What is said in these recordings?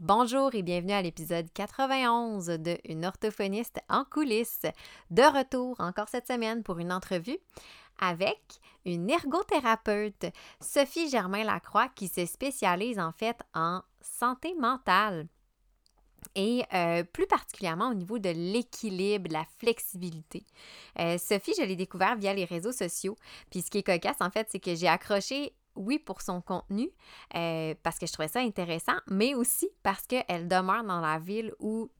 Bonjour et bienvenue à l'épisode 91 de Une orthophoniste en coulisses. De retour encore cette semaine pour une entrevue avec une ergothérapeute, Sophie Germain-Lacroix, qui se spécialise en fait en santé mentale et euh, plus particulièrement au niveau de l'équilibre, la flexibilité. Euh, Sophie, je l'ai découvert via les réseaux sociaux. Puis ce qui est cocasse, en fait, c'est que j'ai accroché oui, pour son contenu, euh, parce que je trouvais ça intéressant, mais aussi parce qu'elle demeure dans la ville où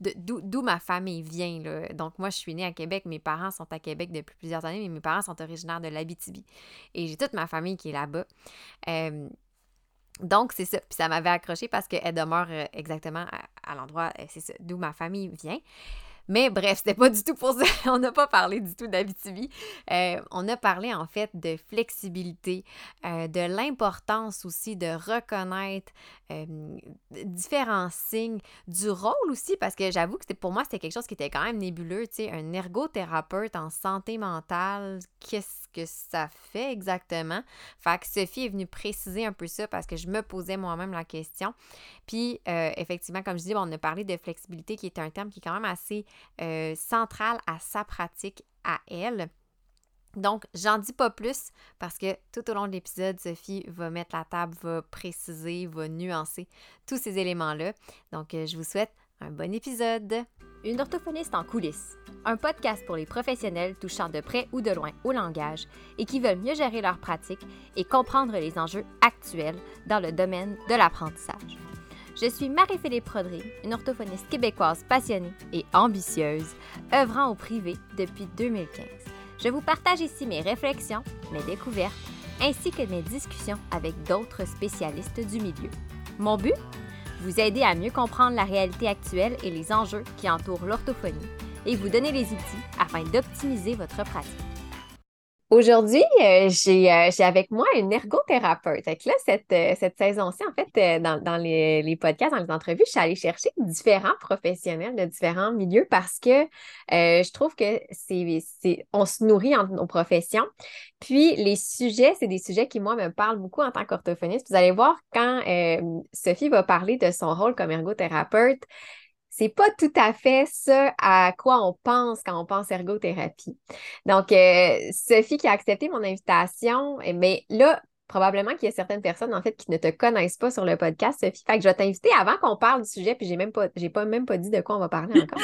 d'où ma famille vient. Donc, moi, je suis née à Québec. Mes parents sont à Québec depuis plusieurs années, mais mes parents sont originaires de l'Abitibi. Et j'ai toute ma famille qui est là-bas. Euh, donc, c'est ça. Puis ça m'avait accroché parce qu'elle demeure euh, exactement à, l'endroit, d'où ma famille vient. Mais bref, c'était pas du tout pour ça. on n'a pas parlé du tout d'Abitibi. Euh, on a parlé en fait de flexibilité, euh, de l'importance aussi de reconnaître euh, différents signes, du rôle aussi, parce que j'avoue que pour moi, c'était quelque chose qui était quand même nébuleux. Tu sais, un ergothérapeute en santé mentale, qu'est-ce que ça fait exactement? Fait que Sophie est venue préciser un peu ça parce que je me posais moi-même la question. Puis, effectivement, comme je dis, on a parlé de flexibilité qui est un terme qui est quand même assez euh, centrale à sa pratique à elle. Donc, j'en dis pas plus parce que tout au long de l'épisode, Sophie va mettre la table, va préciser, va nuancer tous ces éléments-là. Donc, euh, je vous souhaite un bon épisode. Une orthophoniste en coulisses, un podcast pour les professionnels touchant de près ou de loin au langage et qui veulent mieux gérer leur pratique et comprendre les enjeux actuels dans le domaine de l'apprentissage. Je suis Marie-Philippe Prodry, une orthophoniste québécoise passionnée et ambitieuse, œuvrant au privé depuis 2015. Je vous partage ici mes réflexions, mes découvertes, ainsi que mes discussions avec d'autres spécialistes du milieu. Mon but? Vous aider à mieux comprendre la réalité actuelle et les enjeux qui entourent l'orthophonie et vous donner les outils afin d'optimiser votre pratique. Aujourd'hui, euh, euh, j'ai avec moi une ergothérapeute. Là, cette, euh, cette saison-ci, en fait, dans, les, les, podcasts, dans les entrevues, je suis allée chercher différents professionnels de différents milieux parce que je trouve que c'est on se nourrit en nos professions. Puis les sujets, c'est des sujets qui, moi, me parlent beaucoup en tant qu'orthophoniste. Vous allez voir quand Sophie va parler de son rôle comme ergothérapeute, c'est pas tout à fait ce à quoi on pense quand on pense ergothérapie. Donc, euh, Sophie qui a accepté mon invitation, mais eh là, probablement qu'il y a certaines personnes, en fait, qui ne te connaissent pas sur le podcast, Sophie. Fait que je vais t'inviter avant qu'on parle du sujet, puis j'ai même pas, j'ai pas même pas dit de quoi on va parler encore.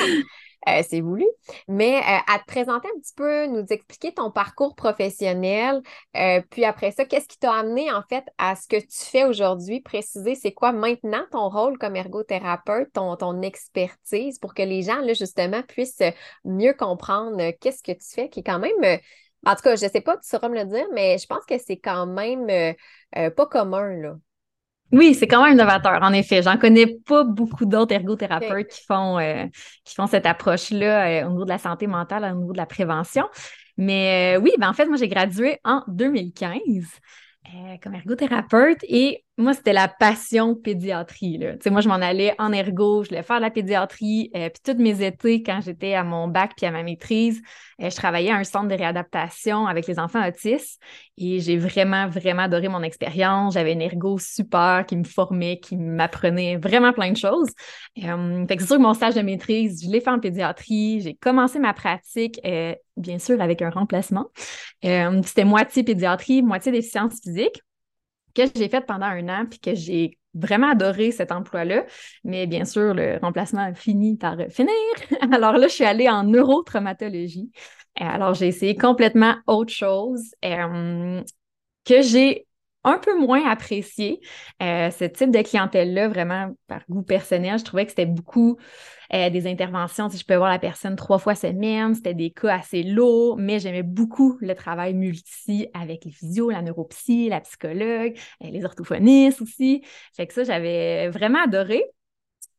Euh, c'est voulu. Mais euh, à te présenter un petit peu, nous expliquer ton parcours professionnel, euh, puis après ça, qu'est-ce qui t'a amené en fait à ce que tu fais aujourd'hui, préciser c'est quoi maintenant ton rôle comme ergothérapeute, ton, ton expertise pour que les gens, là, justement, puissent mieux comprendre qu'est-ce que tu fais, qui est quand même en tout cas, je ne sais pas, tu sauras me le dire, mais je pense que c'est quand même euh, euh, pas commun, là. Oui, c'est quand même novateur, en effet. J'en connais pas beaucoup d'autres ergothérapeutes qui, font, euh, qui font cette approche-là au niveau de la santé mentale, au niveau de la prévention. Mais oui, ben en fait, moi, j'ai gradué en 2015. Euh, comme ergothérapeute et moi, c'était la passion pédiatrie. Là. moi, je m'en allais en ergo, je voulais faire de la pédiatrie. Euh, puis toutes mes étés, quand j'étais à mon bac puis à ma maîtrise, euh, je travaillais à un centre de réadaptation avec les enfants autistes et j'ai vraiment, vraiment adoré mon expérience. J'avais une ergo super qui me formait, qui m'apprenait vraiment plein de choses. fait que c'est sûr que mon stage de maîtrise, je l'ai fait en pédiatrie. J'ai commencé ma pratique bien sûr avec un remplacement. Euh, c'était moitié pédiatrie, moitié des sciences physiques que j'ai fait pendant un an puis que j'ai vraiment adoré cet emploi-là. Mais bien sûr, le remplacement a fini par finir. Alors là, je suis allée en neurotraumatologie. Euh, alors, j'ai essayé complètement autre chose euh, que j'ai un peu moins apprécié. ce type de clientèle-là, vraiment par goût personnel, je trouvais que c'était beaucoup euh, des interventions. Si je peux voir la personne trois fois semaine, c'était des cas assez lourds, mais j'aimais beaucoup le travail multi avec les physios, la neuropsy, la psychologue, euh, les orthophonistes aussi. Fait que ça, j'avais vraiment adoré.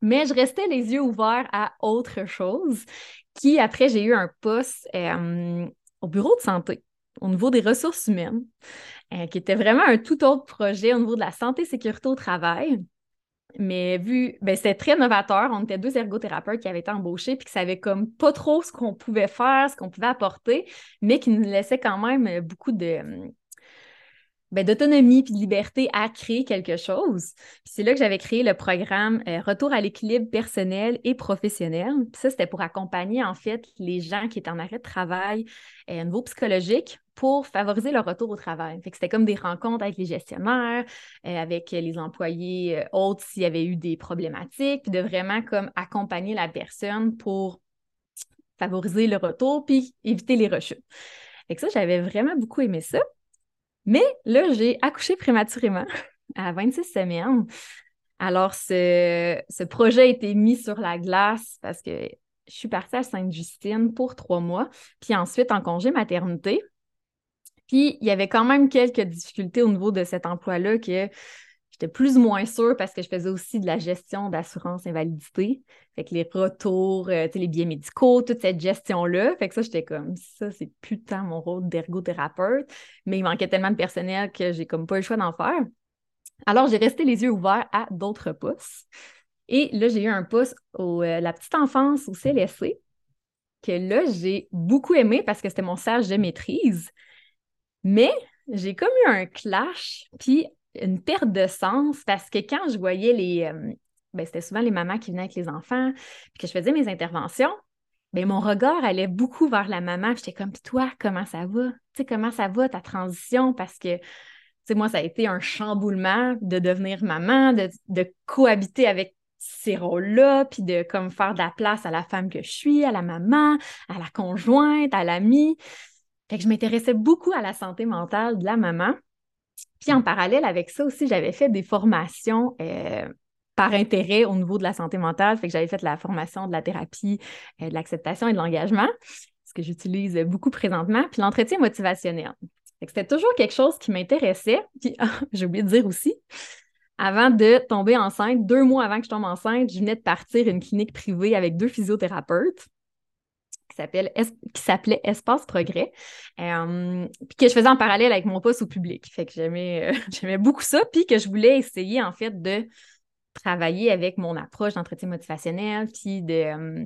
Mais je restais les yeux ouverts à autre chose qui, après, j'ai eu un poste euh, au bureau de santé au niveau des ressources humaines, qui était vraiment un tout autre projet au niveau de la santé sécurité au travail. Mais vu, ben, c'était très novateur. On était deux ergothérapeutes qui avaient été embauchés puis qui savaient comme pas trop ce qu'on pouvait faire, ce qu'on pouvait apporter, mais qui nous laissaient quand même beaucoup de, ben, d'autonomie puis de liberté à créer quelque chose. c'est là que j'avais créé le programme euh, Retour à l'équilibre personnel et professionnel. Ça, c'était pour accompagner en fait les gens qui étaient en arrêt de travail à niveau psychologique pour favoriser leur retour au travail. Fait c'était comme des rencontres avec les gestionnaires, euh, avec les employés euh, autres s'il y avait eu des problématiques, puis de vraiment comme accompagner la personne pour favoriser le retour puis éviter les rechutes. Fait que ça, j'avais vraiment beaucoup aimé ça. Mais là, j'ai accouché prématurément à 26 semaines. Alors, ce, ce, projet a été mis sur la glace parce que je suis partie à Sainte-Justine pour trois mois, puis ensuite en congé maternité. Puis, il y avait quand même quelques difficultés au niveau de cet emploi-là que J'étais plus ou moins sûre parce que je faisais aussi de la gestion d'assurance invalidité. Fait que les retours, euh, les biais médicaux, toute cette gestion-là. Fait que ça, j'étais comme, ça, c'est putain mon rôle d'ergothérapeute. Mais il manquait tellement de personnel que j'ai comme pas le choix d'en faire. Alors, j'ai resté les yeux ouverts à d'autres postes. Et là, j'ai eu un poste au euh, la petite enfance au CLSC que là, j'ai beaucoup aimé parce que c'était mon stage de maîtrise. Mais j'ai comme eu un clash. Puis une perte de sens parce que quand je voyais les. Euh, ben, c'était souvent les mamans qui venaient avec les enfants, puis que je faisais mes interventions, ben, mon regard allait beaucoup vers la maman. J'étais comme, puis toi, comment ça va? Tu sais, comment ça va ta transition? Parce que, tu sais, moi, ça a été un chamboulement de devenir maman, de, de cohabiter avec ces rôles-là, puis de comme faire de la place à la femme que je suis, à la maman, à la conjointe, à l'amie. Fait que je m'intéressais beaucoup à la santé mentale de la maman. Puis en parallèle avec ça aussi, j'avais fait des formations euh, par intérêt au niveau de la santé mentale. Fait que j'avais fait la formation de la thérapie, euh, de l'acceptation et de l'engagement, ce que j'utilise beaucoup présentement, puis l'entretien motivationnel. C'était toujours quelque chose qui m'intéressait. Puis j'ai oublié de dire aussi, avant de tomber enceinte, deux mois avant que je tombe enceinte, je venais de partir une clinique privée avec deux physiothérapeutes qui s'appelait Espace Progrès, euh, puis que je faisais en parallèle avec mon poste au public. Fait que j'aimais, euh, j'aimais beaucoup ça, puis que je voulais essayer en fait de travailler avec mon approche d'entretien motivationnel, puis euh,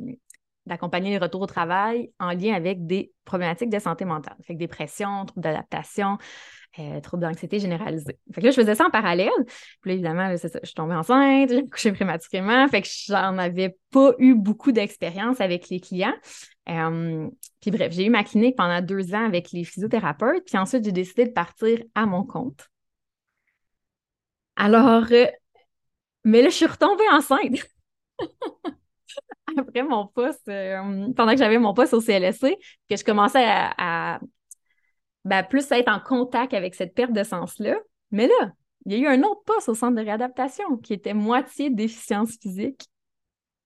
d'accompagner les retours au travail en lien avec des problématiques de santé mentale, fait que dépression, troubles d'adaptation, euh, troubles d'anxiété généralisée. Fait que là, je faisais ça en parallèle. Puis là, évidemment, je suis tombée enceinte, j'ai couché prématurément, fait que j'en avais pas eu beaucoup d'expérience avec les clients. Euh, puis bref, j'ai eu ma clinique pendant deux ans avec les physiothérapeutes, puis ensuite, j'ai décidé de partir à mon compte. Alors, euh, mais là, je suis retombée enceinte. Après mon poste, euh, pendant que j'avais mon poste au CLSC, que je commençais à, ben, plus être en contact avec cette perte de sens-là. Mais là, il y a eu un autre poste au centre de réadaptation qui était moitié déficience physique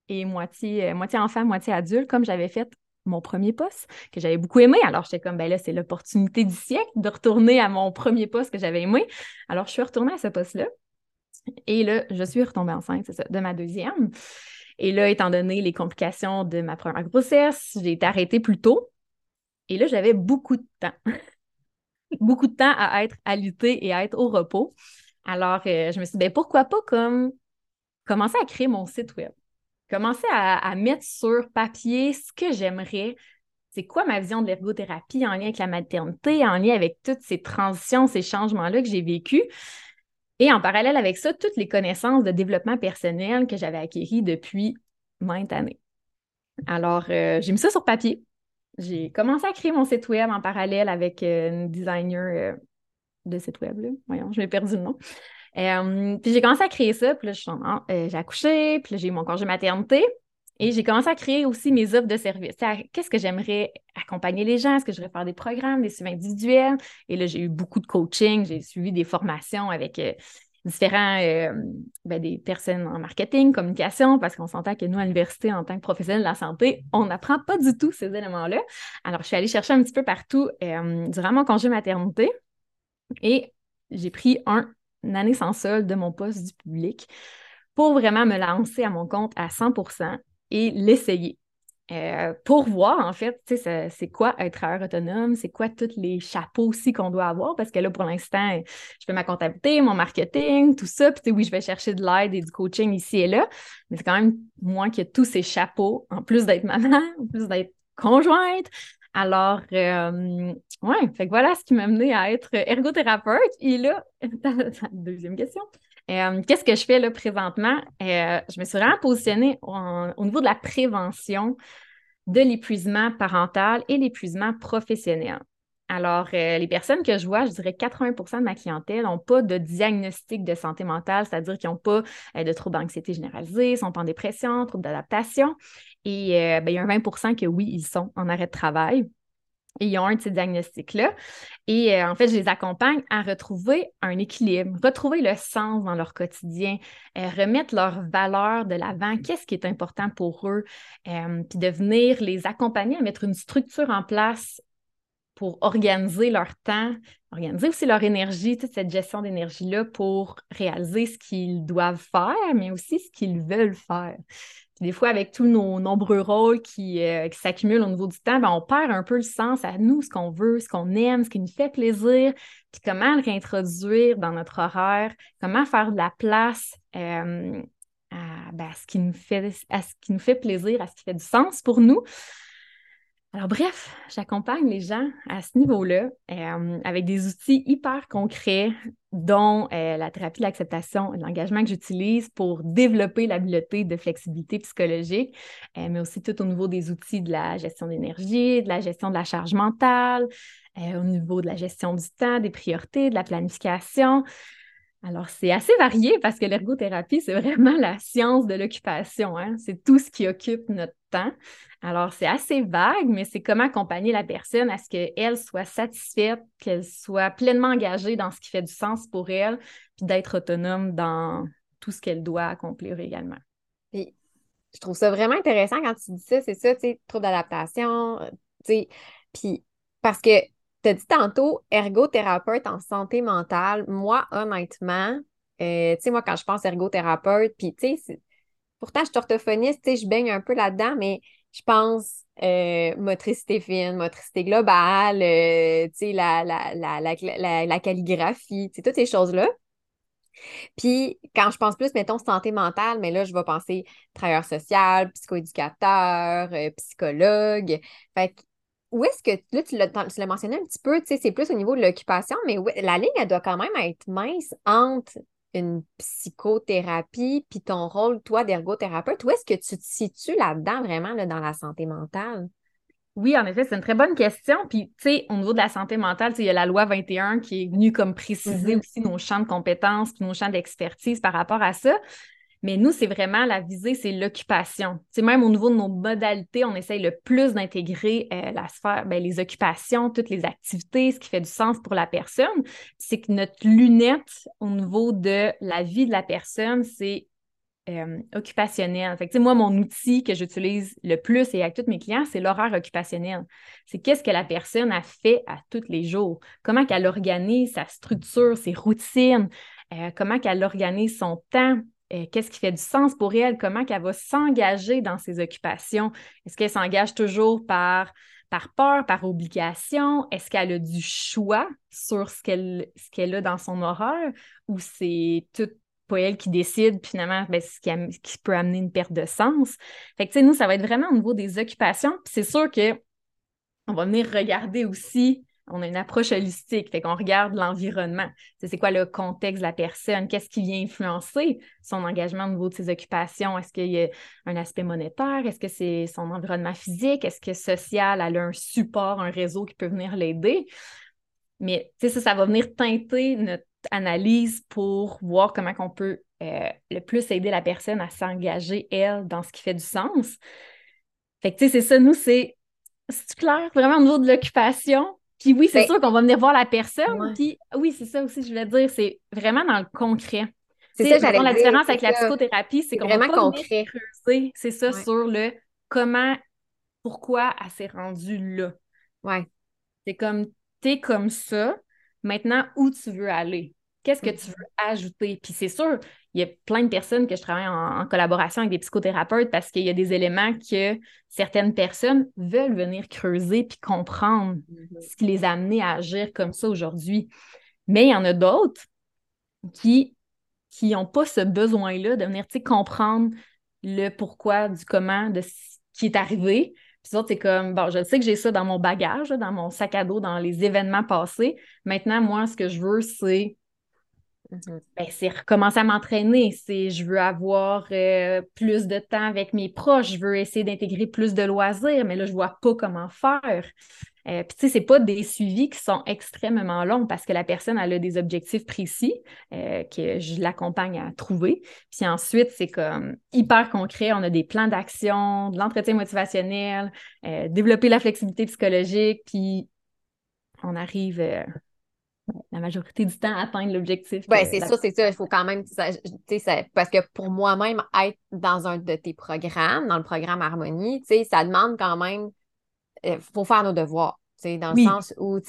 et moitié, moitié enfant, moitié adulte, comme j'avais fait mon premier poste, que j'avais beaucoup aimé. Alors, j'étais comme, ben là, c'est l'opportunité du siècle de retourner à mon premier poste que j'avais aimé. Alors, je suis retournée à ce poste-là. Et là, je suis retombée enceinte, c'est ça, de ma deuxième. Et là, étant donné les complications de ma première grossesse, j'ai été arrêtée plus tôt. Et là, j'avais beaucoup de temps. Beaucoup de temps à être lutter et à être au repos. Alors, euh, je me suis dit, ben, pourquoi pas comme commencer à créer mon site web commencer à, mettre sur papier ce que j'aimerais. C'est quoi ma vision de l'ergothérapie en lien avec la maternité, en lien avec toutes ces transitions, ces changements-là que j'ai vécus? Et en parallèle avec ça, toutes les connaissances de développement personnel que j'avais acquéries depuis maintes années. Alors, euh, j'ai mis ça sur papier. J'ai commencé à créer mon site web en parallèle avec euh, une designer euh, de site web. Là. Voyons, je m'ai perdu le nom. Euh, puis j'ai commencé à créer ça, puis là, euh, j'ai accouché, puis là, j'ai eu mon congé maternité. Et j'ai commencé à créer aussi mes offres de services. Qu'est-ce que j'aimerais accompagner les gens? Est-ce que je voudrais faire des programmes, des suivis individuels? Et là, j'ai eu beaucoup de coaching, j'ai suivi des formations avec euh, différents, ben, des personnes en marketing, communication, parce qu'on s'entend que nous, à l'université, en tant que professionnels de la santé, on n'apprend pas du tout ces éléments-là. Alors, je suis allée chercher un petit peu partout durant mon congé maternité et j'ai pris un une année sans solde de mon poste du public pour vraiment me lancer à mon compte à 100% et l'essayer. Euh, pour voir, en fait, c'est quoi être travailleur autonome, c'est quoi tous les chapeaux aussi qu'on doit avoir, parce que là, pour l'instant, je fais ma comptabilité, mon marketing, tout ça, puis oui, je vais chercher de l'aide et du coaching ici et là, mais c'est quand même moi qui ai tous ces chapeaux, en plus d'être maman, en plus d'être conjointe, Alors, euh, ouais, fait que voilà ce qui m'a mené à être ergothérapeute. Et là, deuxième question. Euh, qu'est-ce que je fais là présentement? Euh, je me suis vraiment positionnée au niveau de la prévention de l'épuisement parental et l'épuisement professionnel. Alors, euh, les personnes que je vois, je dirais 80% de ma clientèle n'ont pas de diagnostic de santé mentale, c'est-à-dire qu'ils n'ont pas de troubles d'anxiété généralisée, sont pas en dépression, troubles d'adaptation. Et ben, il y a un 20% que oui, ils sont en arrêt de travail. Ils ont un de ces diagnostics-là. Et euh, en fait, je les accompagne à retrouver un équilibre, retrouver le sens dans leur quotidien, euh, remettre leurs valeurs de l'avant, qu'est-ce qui est important pour eux, euh, puis de venir les accompagner à mettre une structure en place pour organiser leur temps, organiser aussi leur énergie, toute cette gestion d'énergie-là pour réaliser ce qu'ils doivent faire, mais aussi ce qu'ils veulent faire des fois, avec tous nos nombreux rôles qui, euh, qui s'accumulent au niveau du temps, ben, on perd un peu le sens à nous, ce qu'on veut, ce qu'on aime, ce qui nous fait plaisir, puis comment le réintroduire dans notre horaire, comment faire de la place euh, ben, à ce qui nous fait plaisir, à ce qui fait du sens pour nous? Alors bref, j'accompagne les gens à ce niveau-là euh, avec des outils hyper concrets, dont euh, la thérapie de l'acceptation et l'engagement que j'utilise pour développer l'habileté de flexibilité psychologique, euh, mais aussi tout au niveau des outils de la gestion d'énergie, de la gestion de la charge mentale, au niveau de la gestion du temps, des priorités, de la planification. Alors, c'est assez varié parce que l'ergothérapie, c'est vraiment la science de l'occupation. Hein. C'est tout ce qui occupe notre Alors, c'est assez vague, mais c'est comment accompagner la personne à ce qu'elle soit satisfaite, qu'elle soit pleinement engagée dans ce qui fait du sens pour elle, puis d'être autonome dans tout ce qu'elle doit accomplir également. Puis, je trouve ça vraiment intéressant quand tu dis ça, c'est ça, tu sais, trouble d'adaptation, euh, tu sais, puis parce que tu as dit tantôt ergothérapeute en santé mentale. Moi, honnêtement, euh, tu sais, moi, quand je pense ergothérapeute, puis tu sais, pourtant, je suis orthophoniste, je baigne un peu là-dedans, mais je pense euh, motricité fine, motricité globale, euh, la, la, la, la, calligraphie, toutes ces choses-là. Puis, quand je pense plus, mettons, santé mentale, mais là, je vais penser travailleur social, psychoéducateur, psychologue. Fait que où est-ce que, là, tu l'as mentionné un petit peu, c'est plus au niveau de l'occupation, mais la ligne, elle doit quand même être mince entre une psychothérapie puis ton rôle, toi, d'ergothérapeute. Où est-ce que tu te situes là-dedans, vraiment, là, dans la santé mentale? Oui, en effet, c'est une très bonne question. Puis, tu sais, au niveau de la santé mentale, il y a la loi 21 qui est venue comme préciser mm-hmm. aussi nos champs de compétences, nos champs d'expertise par rapport à ça. Mais nous, c'est vraiment la visée, c'est l'occupation. C'est même au niveau de nos modalités, on essaye le plus d'intégrer euh, la sphère, ben, les occupations, toutes les activités, ce qui fait du sens pour la personne. C'est que notre lunette au niveau de la vie de la personne, c'est euh, occupationnel. Fait moi, mon outil que j'utilise le plus et avec tous mes clients, c'est l'horaire occupationnel. C'est qu'est-ce que la personne a fait à tous les jours, comment qu'elle organise sa structure, ses routines, euh, comment qu'elle organise son temps, euh, qu'est-ce qui fait du sens pour elle, comment qu'elle va s'engager dans ses occupations? Est-ce qu'elle s'engage toujours par, par peur, par obligation? Est-ce qu'elle a du choix sur ce qu'elle ce qu'elle a dans son horaire ou c'est tout pas elle qui décide, finalement, ben, ce qui, qui, peut amener une perte de sens? Fait que, nous, ça va être vraiment au niveau des occupations. Puis c'est sûr que on va venir regarder aussi on a une approche holistique, fait qu'on regarde l'environnement. C'est quoi le contexte de la personne, qu'est-ce qui vient influencer son engagement au niveau de ses occupations? Est-ce qu'il y a un aspect monétaire? Est-ce que c'est son environnement physique? Est-ce que social, elle a un support, un réseau qui peut venir l'aider? Mais ça, ça va venir teinter notre analyse pour voir comment on peut euh, le plus aider la personne à s'engager, elle, dans ce qui fait du sens. Fait que, tu sais, c'est ça, nous, c'est, c'est clair, vraiment au niveau de l'occupation, puis oui, c'est ben, sûr qu'on va venir voir la personne. Puis oui, c'est ça aussi, je voulais dire, c'est vraiment dans le concret. C'est ça, j'allais La différence avec la psychothérapie, c'est qu'on va pas concret. creuser, c'est ça, sur le comment, pourquoi elle s'est rendue là. Ouais. C'est comme, t'es comme ça, maintenant, où tu veux aller? Qu'est-ce que tu mm-hmm. veux ajouter? Puis c'est sûr, il y a plein de personnes que je travaille en, collaboration avec des psychothérapeutes parce qu'il y a des éléments que certaines personnes veulent venir creuser puis comprendre mm-hmm. ce qui les a amenés à agir comme ça aujourd'hui. Mais il y en a d'autres qui qui n'ont pas ce besoin-là de venir comprendre le pourquoi du comment de ce qui est arrivé, Puis autres, c'est comme, bon, je sais que j'ai ça dans mon bagage, dans mon sac à dos, dans les événements passés. Maintenant, moi, ce que je veux, c'est. Ben, c'est recommencer à m'entraîner. C'est je veux avoir euh, plus de temps avec mes proches, je veux essayer d'intégrer plus de loisirs, mais là, je vois pas comment faire. Euh, puis, tu sais, c'est pas des suivis qui sont extrêmement longs parce que la personne, elle a des objectifs précis euh, que je l'accompagne à trouver. Puis ensuite, c'est comme hyper concret. On a des plans d'action, de l'entretien motivationnel, développer la flexibilité psychologique, puis on arrive la majorité du temps atteindre l'objectif. Ben, c'est ça, c'est ça. Il faut quand même, ça, parce que pour moi-même, être dans un de tes programmes, dans le programme Harmonie, ça demande quand même, il euh, faut faire nos devoirs, dans le sens où,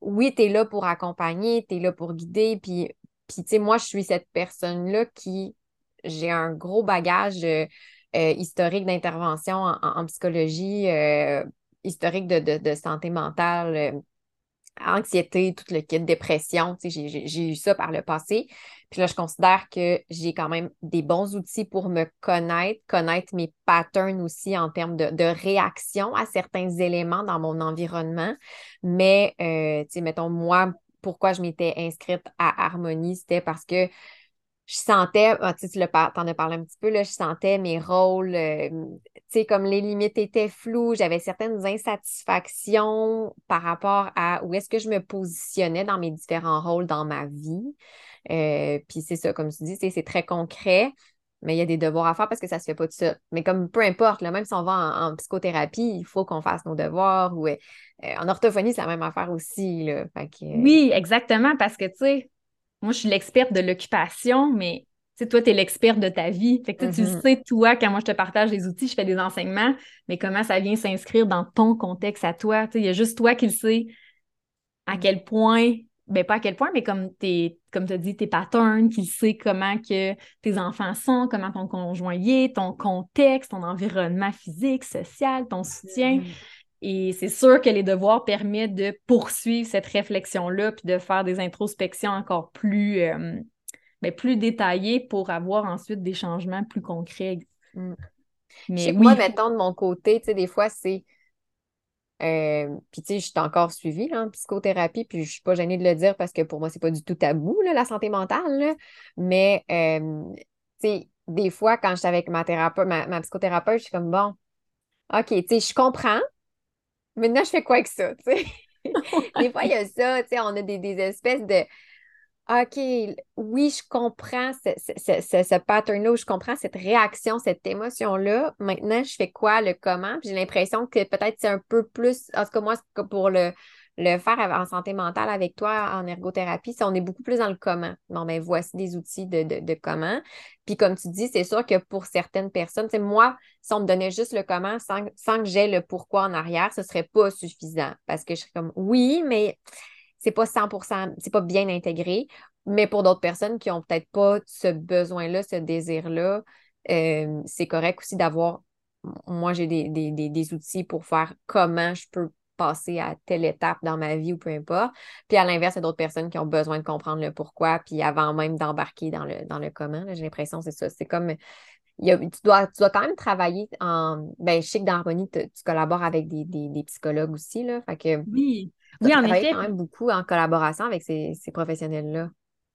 oui, tu es là pour accompagner, tu es là pour guider, puis, puis moi, je suis cette personne-là qui, j'ai un gros bagage euh, euh, historique d'intervention en, psychologie, historique de, de, santé mentale anxiété, tout le kit, dépression. J'ai eu ça par le passé. Puis là, je considère que j'ai quand même des bons outils pour me connaître, connaître mes patterns aussi en termes de, réaction à certains éléments dans mon environnement. Mais, euh, tu sais, mettons, moi, pourquoi je m'étais inscrite à Harmonie, c'était parce que je sentais, ah, tu en as parlé un petit peu, là, je sentais mes rôles, euh, tu sais, comme les limites étaient floues, j'avais certaines insatisfactions par rapport à où est-ce que je me positionnais dans mes différents rôles dans ma vie. Euh, puis c'est ça, comme tu dis, c'est très concret, mais il y a des devoirs à faire parce que ça se fait pas tout ça. Mais comme peu importe, même si on va en, psychothérapie, il faut qu'on fasse nos devoirs ou euh, en orthophonie, c'est la même affaire aussi. Là. Oui, exactement, parce que tu sais, moi, je suis l'experte de l'occupation, mais toi, tu es l'experte de ta vie. Fait que, Tu mm-hmm. sais, toi, quand moi je te partage des outils, je fais des enseignements, mais comment ça vient s'inscrire dans ton contexte à toi? Il y a juste toi qui le sais à mm. quel point, ben pas à quel point, mais comme tes, comme tu as dit, tes patterns, qui sait comment que tes enfants sont, comment ton conjoint est, ton contexte, ton environnement physique, social, ton soutien. Mm-hmm. Et c'est sûr que les devoirs permettent de poursuivre cette réflexion-là, puis de faire des introspections encore plus, euh, ben, plus détaillées pour avoir ensuite des changements plus concrets. Mm. Mais Moi, mettons, de mon côté, tu sais, des fois, c'est. Euh, puis, tu sais, je suis encore suivie en psychothérapie, puis je suis pas gênée de le dire parce que pour moi, c'est pas du tout tabou, la santé mentale. Mais, euh, tu sais, des fois, quand je suis avec ma thérapeute, ma, ma psychothérapeute, je suis comme, bon, OK, tu sais, je comprends, maintenant, je fais quoi avec ça? des fois, il y a ça, on a des, espèces de. OK, oui, je comprends ce, ce, pattern-là, je comprends cette réaction, cette émotion-là. Maintenant, je fais quoi, le comment? J'ai l'impression que peut-être c'est un peu plus, en tout cas, moi, pour le, le faire en santé mentale avec toi en ergothérapie, on est beaucoup plus dans le comment. Bon, ben voici des outils de, de, comment. Puis comme tu dis, c'est sûr que pour certaines personnes, moi, si on me donnait juste le comment sans, que j'ai le pourquoi en arrière, ce serait pas suffisant. Parce que je serais comme oui, mais c'est pas 100% c'est pas bien intégré. Mais pour d'autres personnes qui ont peut-être pas ce besoin-là, ce désir-là, euh, c'est correct aussi d'avoir moi, j'ai des, des, outils pour faire comment je peux passer à telle étape dans ma vie ou peu importe. Puis à l'inverse, il y a d'autres personnes qui ont besoin de comprendre le pourquoi, puis avant même d'embarquer dans le, dans le comment. J'ai l'impression que c'est ça. C'est comme tu, dois, tu dois quand même travailler en. Ben, je sais que dans Harmonie, tu, collabores avec des, psychologues aussi. Là, fait que oui, oui en effet. quand même beaucoup en collaboration avec ces, ces professionnels-là.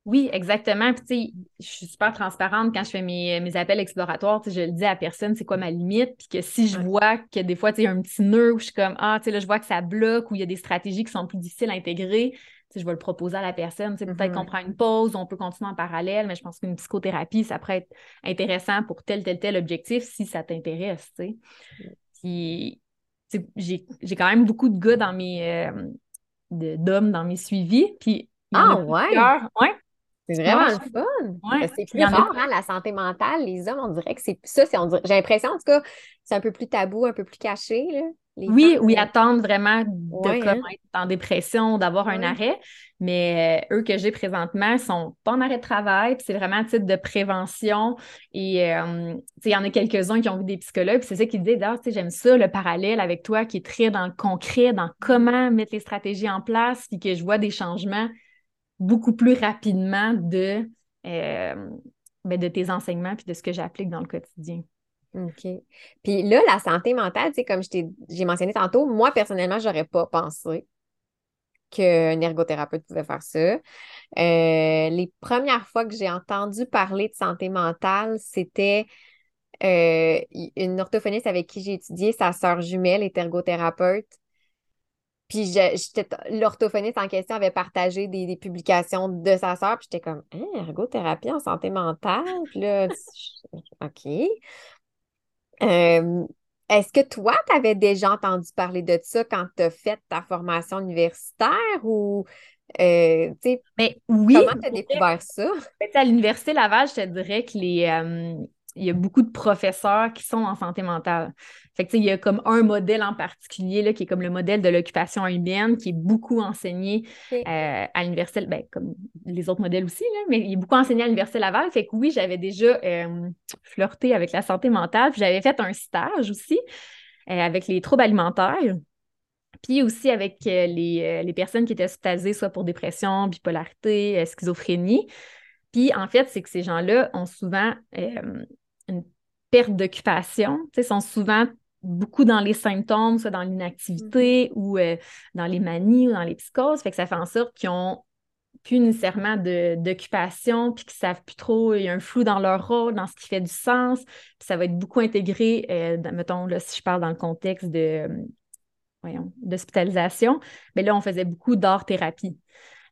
Oui, exactement. Puis, tu sais, je suis super transparente quand je fais mes, mes appels exploratoires. Je le dis à personne, c'est quoi ma limite? Puis que si je vois que des fois, tu sais, il y a un petit nœud où je suis comme, ah, tu sais, là, je vois que ça bloque ou il y a des stratégies qui sont plus difficiles à intégrer, je vais le proposer à la personne. Peut-être qu'on mm-hmm. prend une pause, on peut continuer en parallèle, mais je pense qu'une psychothérapie, ça pourrait être intéressant pour tel, tel, tel objectif si ça t'intéresse, tu sais. Puis, j'ai quand même beaucoup de gars dans mes... Euh, d'hommes dans mes suivis. Puis, ah, ouais? Ouais. C'est vraiment le fun. C'est plus fort, hein, la santé mentale. Les hommes, on dirait que c'est ça. J'ai l'impression, en tout cas, c'est un peu plus tabou, un peu plus caché. Là, oui, oui, attendent vraiment de hein. être en dépression, d'avoir un arrêt. Mais euh, eux que j'ai présentement sont pas en arrêt de travail, c'est vraiment un titre de prévention. Et euh, il y en a quelques-uns qui ont vu des psychologues, c'est ça qu'ils disent d'ailleurs, j'aime ça, le parallèle avec toi qui est très dans le concret, dans comment mettre les stratégies en place, puis que je vois des changements beaucoup plus rapidement de, euh, ben, de tes enseignements puis de ce que j'applique dans le quotidien. OK. Puis là, la santé mentale, comme j'ai mentionné tantôt, moi, personnellement, j'aurais pas pensé qu'un ergothérapeute pouvait faire ça. Euh, les premières fois que j'ai entendu parler de santé mentale, c'était euh, une orthophoniste avec qui j'ai étudié, sa sœur jumelle est ergothérapeute. Puis l'orthophoniste en question avait partagé des, publications de sa sœur, puis j'étais comme hein, ergothérapie en santé mentale. Puis là, OK. Euh, est-ce que toi, tu avais déjà entendu parler de ça quand tu as fait ta formation universitaire ou euh, ben, oui, comment tu as découvert ça? À l'Université Laval, je te dirais que les, euh, il y a beaucoup de professeurs qui sont en santé mentale. Fait que, il y a comme un modèle en particulier là, qui est comme le modèle de l'occupation humaine, qui est beaucoup enseigné euh, à l'Université, ben, comme les autres modèles aussi, là, mais il est beaucoup enseigné à l'Université Laval. Fait que oui, j'avais déjà euh, flirté avec la santé mentale. J'avais fait un stage aussi euh, avec les troubles alimentaires. Puis aussi avec les, les, personnes qui étaient hospitalisées, soit pour dépression, bipolarité, schizophrénie. Puis en fait, c'est que ces gens-là ont souvent une perte d'occupation, sont souvent beaucoup dans les symptômes, soit dans l'inactivité mm-hmm. ou euh, dans les manies ou dans les psychoses. Fait que ça fait en sorte qu'ils ont plus nécessairement d'occupation, puis qu'ils savent plus trop, il y a un flou dans leur rôle, dans ce qui fait du sens. Puis ça va être beaucoup intégré, euh, mettons, là, si je parle dans le contexte de, voyons, d'hospitalisation, mais là, on faisait beaucoup d'art-thérapie.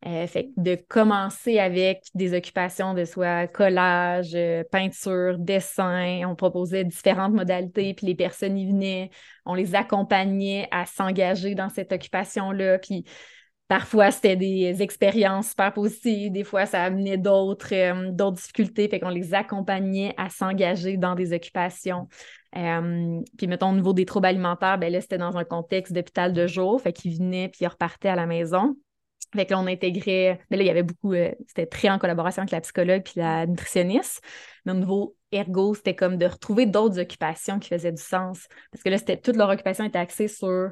Euh, fait de commencer avec des occupations de soit collage, euh, peinture, dessin, on proposait différentes modalités, puis les personnes y venaient, on les accompagnait à s'engager dans cette occupation-là, puis parfois c'était des expériences super positives, des fois ça amenait d'autres euh, difficultés, fait qu'on les accompagnait à s'engager dans des occupations. puis mettons au niveau des troubles alimentaires, ben là c'était dans un contexte d'hôpital de jour, fait qu'ils venaient puis ils repartaient à la maison. Fait que là, on intégrait, mais là, il y avait beaucoup, euh, c'était très en collaboration avec la psychologue puis la nutritionniste. Mais au niveau ergo, c'était comme de retrouver d'autres occupations qui faisaient du sens. Parce que là, c'était toute leur occupation était axée sur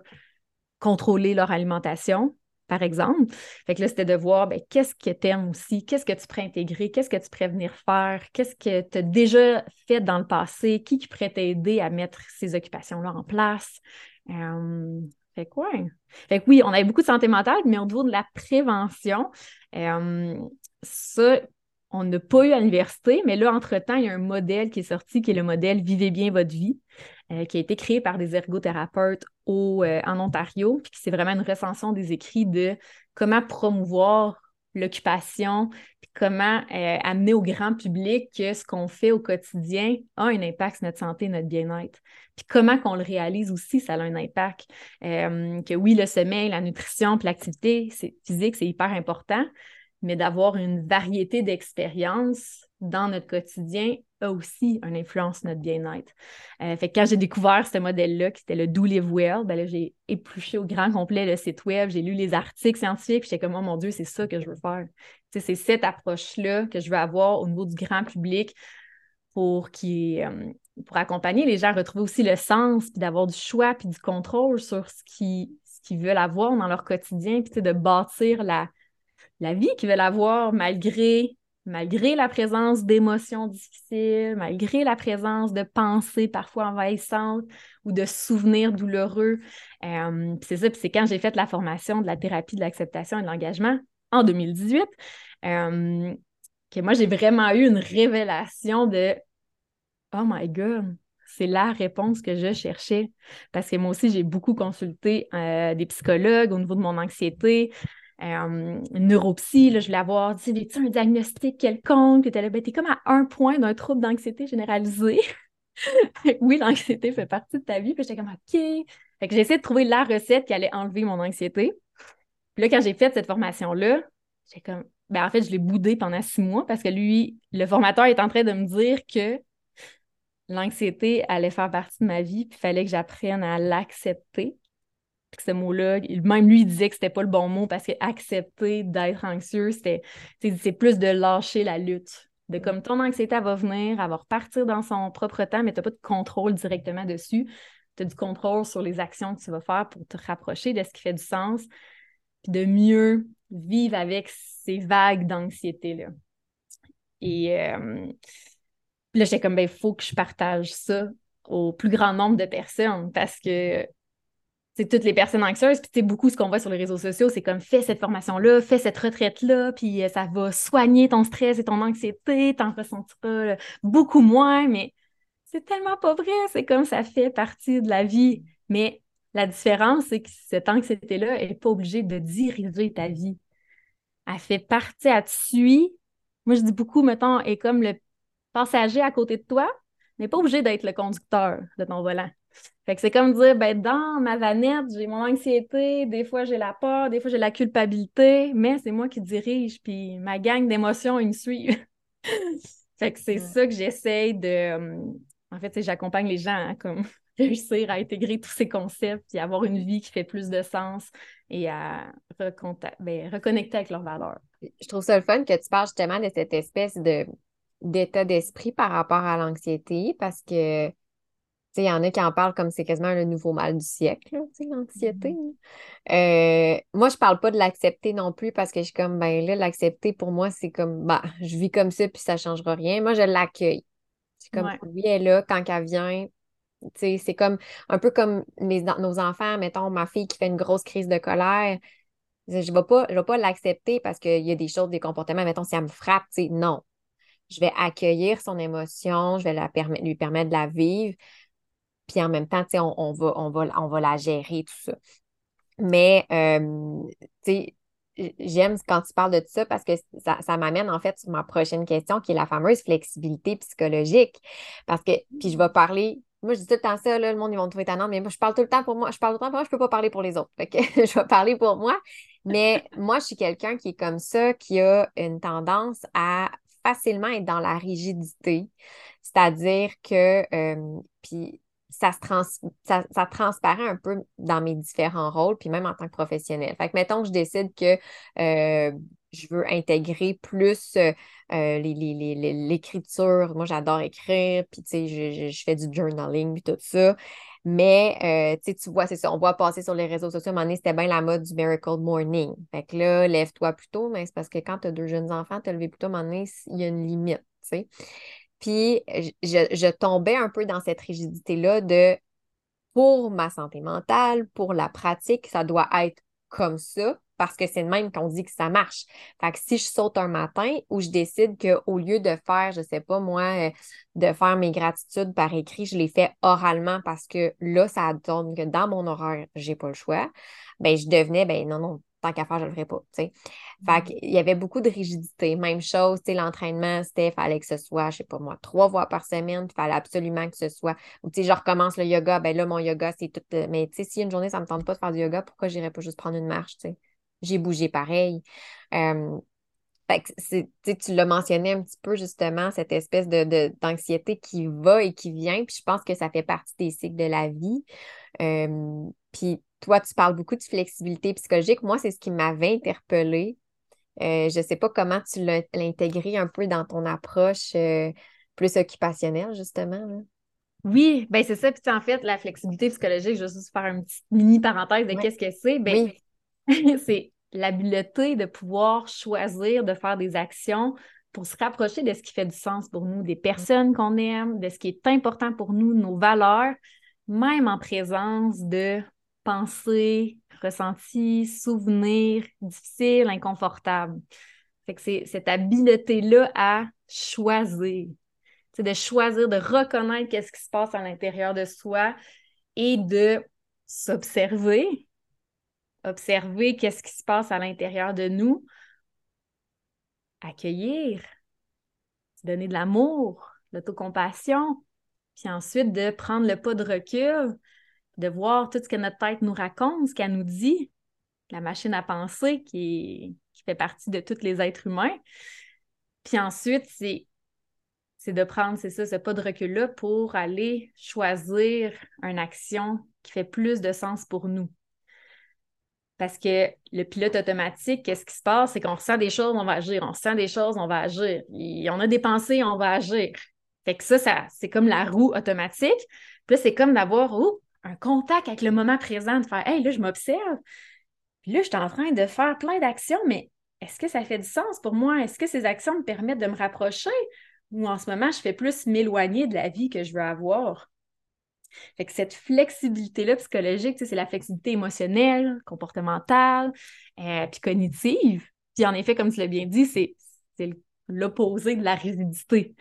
contrôler leur alimentation, par exemple. Fait que là, c'était de voir ben, qu'est-ce que tu aimes aussi, qu'est-ce que tu pourrais intégrer, qu'est-ce que tu pourrais venir faire, qu'est-ce que tu as déjà fait dans le passé, qui, qui pourrait t'aider à mettre ces occupations-là en place? Euh, fait quoi? Fait que oui, on avait beaucoup de santé mentale, mais au niveau de la prévention, euh, ça, on n'a pas eu à l'université, mais là, entre-temps, il y a un modèle qui est sorti, qui est le modèle Vivez bien votre vie, euh, qui a été créé par des ergothérapeutes au, euh, en Ontario, puis c'est vraiment une recension des écrits de comment promouvoir l'occupation, puis comment amener au grand public que ce qu'on fait au quotidien a un impact sur notre santé et notre bien-être. Puis comment qu'on le réalise aussi, ça a un impact. Euh, que oui, le sommeil, la nutrition, puis l'activité physique, c'est hyper important, mais d'avoir une variété d'expériences dans notre quotidien a aussi une influence sur notre bien-être. Euh, fait que quand j'ai découvert ce modèle-là, qui était le Do Live Well, ben j'ai épluché au grand complet le site web, j'ai lu les articles scientifiques, j'étais comme, oh mon Dieu, c'est ça que je veux faire. c'est cette approche-là que je veux avoir au niveau du grand public pour qui euh, pour accompagner les gens à retrouver aussi le sens, puis d'avoir du choix, puis du contrôle sur ce qu'ils veulent avoir dans leur quotidien, puis de bâtir la, la vie qu'ils veulent avoir malgré, malgré la présence d'émotions difficiles, malgré la présence de pensées parfois envahissantes ou de souvenirs douloureux. Euh, c'est ça, puis c'est quand j'ai fait la formation de la thérapie de l'acceptation et de l'engagement en 2018 euh, que moi, j'ai vraiment eu une révélation de Oh my God, c'est la réponse que je cherchais. Parce que moi aussi, j'ai beaucoup consulté euh, des psychologues au niveau de mon anxiété. Euh, neuropsy, là, je voulais avoir, tu sais, un diagnostic quelconque, tu es, ben, comme à un point d'un trouble d'anxiété généralisé. oui, l'anxiété fait partie de ta vie. Puis j'étais comme, OK. Fait que j'ai essayé de trouver la recette qui allait enlever mon anxiété. Puis là, quand j'ai fait cette formation-là, j'ai comme, ben en fait, je l'ai boudé pendant six mois parce que lui, le formateur est en train de me dire que l'anxiété allait faire partie de ma vie, puis il fallait que j'apprenne à l'accepter. Puis ce mot-là, même lui, il disait que c'était pas le bon mot parce que accepter d'être anxieux, c'était c'est plus de lâcher la lutte. De comme ton anxiété, elle va venir, elle va repartir dans son propre temps, mais tu n'as pas de contrôle directement dessus. Tu as du contrôle sur les actions que tu vas faire pour te rapprocher de ce qui fait du sens, puis de mieux vivre avec ces vagues d'anxiété-là. Et euh, là, j'étais comme, ben, il faut que je partage ça au plus grand nombre de personnes parce que c'est toutes les personnes anxieuses, puis beaucoup ce qu'on voit sur les réseaux sociaux, c'est comme fais cette formation-là, fais cette retraite-là, puis euh, ça va soigner ton stress et ton anxiété, t'en ressentiras beaucoup moins, mais c'est tellement pas vrai, c'est comme ça fait partie de la vie. Mais la différence, c'est que cette anxiété-là n'est pas obligée de diriger ta vie. Elle fait partie, elle te suit. Moi, je dis beaucoup, mettons, est comme le passager à côté de toi, n'est pas obligé d'être le conducteur de ton volant. Fait que c'est comme dire, ben, dans ma vanette, j'ai mon anxiété, des fois j'ai la peur, des fois j'ai la culpabilité, mais c'est moi qui dirige, puis ma gang d'émotions, ils me suivent. fait que c'est ça que j'essaye de. Euh, en fait, j'accompagne les gens à comme réussir à intégrer tous ces concepts et avoir une vie qui fait plus de sens et à ben, reconnecter avec leurs valeurs. Je trouve ça le fun que tu parles justement de cette espèce de d'état d'esprit par rapport à l'anxiété parce que il y en a qui en parlent comme c'est quasiment le nouveau mal du siècle, l'anxiété. Mm-hmm. Euh, moi, je parle pas de l'accepter non plus parce que je suis comme, ben là, l'accepter pour moi, c'est comme, bah, je vis comme ça puis ça changera rien. Moi, je l'accueille. C'est comme, oui, elle est là quand elle vient. C'est comme un peu comme nos enfants, mettons, ma fille qui fait une grosse crise de colère. Je ne vais pas, pas l'accepter parce qu'il y a des choses, des comportements, mettons, si elle me frappe, non je vais accueillir son émotion, je vais la lui permettre de la vivre. Puis en même temps, on, on, va, on, va, on va la gérer, tout ça. Mais, tu sais, j'aime quand tu parles de ça parce que ça, m'amène en fait sur ma prochaine question qui est la fameuse flexibilité psychologique. Parce que, puis je vais parler, moi je dis tout le temps ça, là, le monde ils vont me trouver tannant, mais moi je parle tout le temps pour moi, je parle tout le temps pour moi, je peux pas parler pour les autres. Fait que je vais parler pour moi. Mais moi, je suis quelqu'un qui est comme ça, qui a une tendance à facilement être dans la rigidité. C'est-à-dire que, euh, puis ça, se trans ça, transparaît un peu dans mes différents rôles, puis même en tant que professionnel. Fait que mettons que je décide que euh, je veux intégrer plus euh, l'écriture. Moi, j'adore écrire, puis tu sais, je, je, fais du journaling, puis tout ça. Mais, euh, tu vois, c'est ça, on voit passer sur les réseaux sociaux, à un moment donné, c'était bien la mode du Miracle Morning. Fait que là, lève-toi plus tôt, mais c'est parce que quand tu as deux jeunes enfants, te lever plus tôt, à un moment donné, il y a une limite, tu sais. Puis, je, je, tombais un peu dans cette rigidité-là de, pour ma santé mentale, pour la pratique, ça doit être comme ça parce que c'est le même qu'on dit que ça marche. Fait que si je saute un matin ou je décide qu'au lieu de faire, je sais pas moi, euh, de faire mes gratitudes par écrit, je les fais oralement parce que là, ça donne que dans mon horaire, j'ai pas le choix, ben je devenais, ben non, non, tant qu'à faire, je le ferai pas, tu sais. Fait mmh. qu'il y avait beaucoup de rigidité. Même chose, tu sais, l'entraînement, c'était, fallait que ce soit, je sais pas moi, trois fois par semaine, il fallait absolument que ce soit, ou tu sais, je recommence le yoga, ben là, mon yoga, c'est tout, euh, mais tu sais, si une journée, ça me tente pas de faire du yoga, pourquoi j'irais pas juste prendre une marche, tu sais? J'ai bougé pareil. tu l'as mentionné un petit peu justement, cette espèce de, d'anxiété qui va et qui vient. Puis je pense que ça fait partie des cycles de la vie. puis toi, tu parles beaucoup de flexibilité psychologique. Moi, c'est ce qui m'avait interpellée. Euh, je ne sais pas comment tu l'as intégré un peu dans ton approche euh, plus occupationnelle, justement. Oui, ben c'est ça. Puis en fait, la flexibilité psychologique, je vais juste faire une petite mini parenthèse de qu'est-ce que c'est. Ben, c'est l'habileté de pouvoir choisir de faire des actions pour se rapprocher de ce qui fait du sens pour nous, des personnes qu'on aime, de ce qui est important pour nous, nos valeurs, même en présence de pensées, ressentis, souvenirs difficiles, inconfortables. Que c'est cette habileté-là à choisir. C'est de choisir, de reconnaître qu'est-ce qui se passe à l'intérieur de soi et de s'observer, observer qu'est-ce qui se passe à l'intérieur de nous, accueillir, donner de l'amour, l'autocompassion, puis ensuite de prendre le pas de recul, de voir tout ce que notre tête nous raconte, ce qu'elle nous dit, la machine à penser qui, fait partie de tous les êtres humains. Puis ensuite, c'est c'est de prendre, c'est ça, ce pas de recul-là pour aller choisir une action qui fait plus de sens pour nous. Parce que le pilote automatique, qu'est-ce qui se passe? C'est qu'on ressent des choses, on va agir. On ressent des choses, on va agir. On a des pensées, on va agir. Fait que ça, ça c'est comme la roue automatique. Puis c'est comme d'avoir un contact avec le moment présent, de faire Hey, là, je m'observe. Puis là, je suis en train de faire plein d'actions, mais est-ce que ça fait du sens pour moi? Est-ce que ces actions me permettent de me rapprocher? Ou en ce moment, je fais plus m'éloigner de la vie que je veux avoir? Fait que cette flexibilité-là psychologique, c'est la flexibilité émotionnelle, comportementale, euh, puis cognitive. Puis en effet, comme tu l'as bien dit, c'est l'opposé de la rigidité.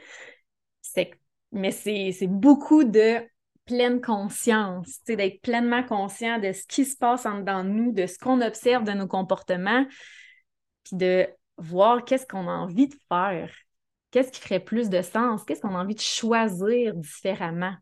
Mais c'est beaucoup de pleine conscience, d'être pleinement conscient de ce qui se passe en nous, de ce qu'on observe de nos comportements, puis de voir qu'est-ce qu'on a envie de faire, qu'est-ce qui ferait plus de sens, qu'est-ce qu'on a envie de choisir différemment?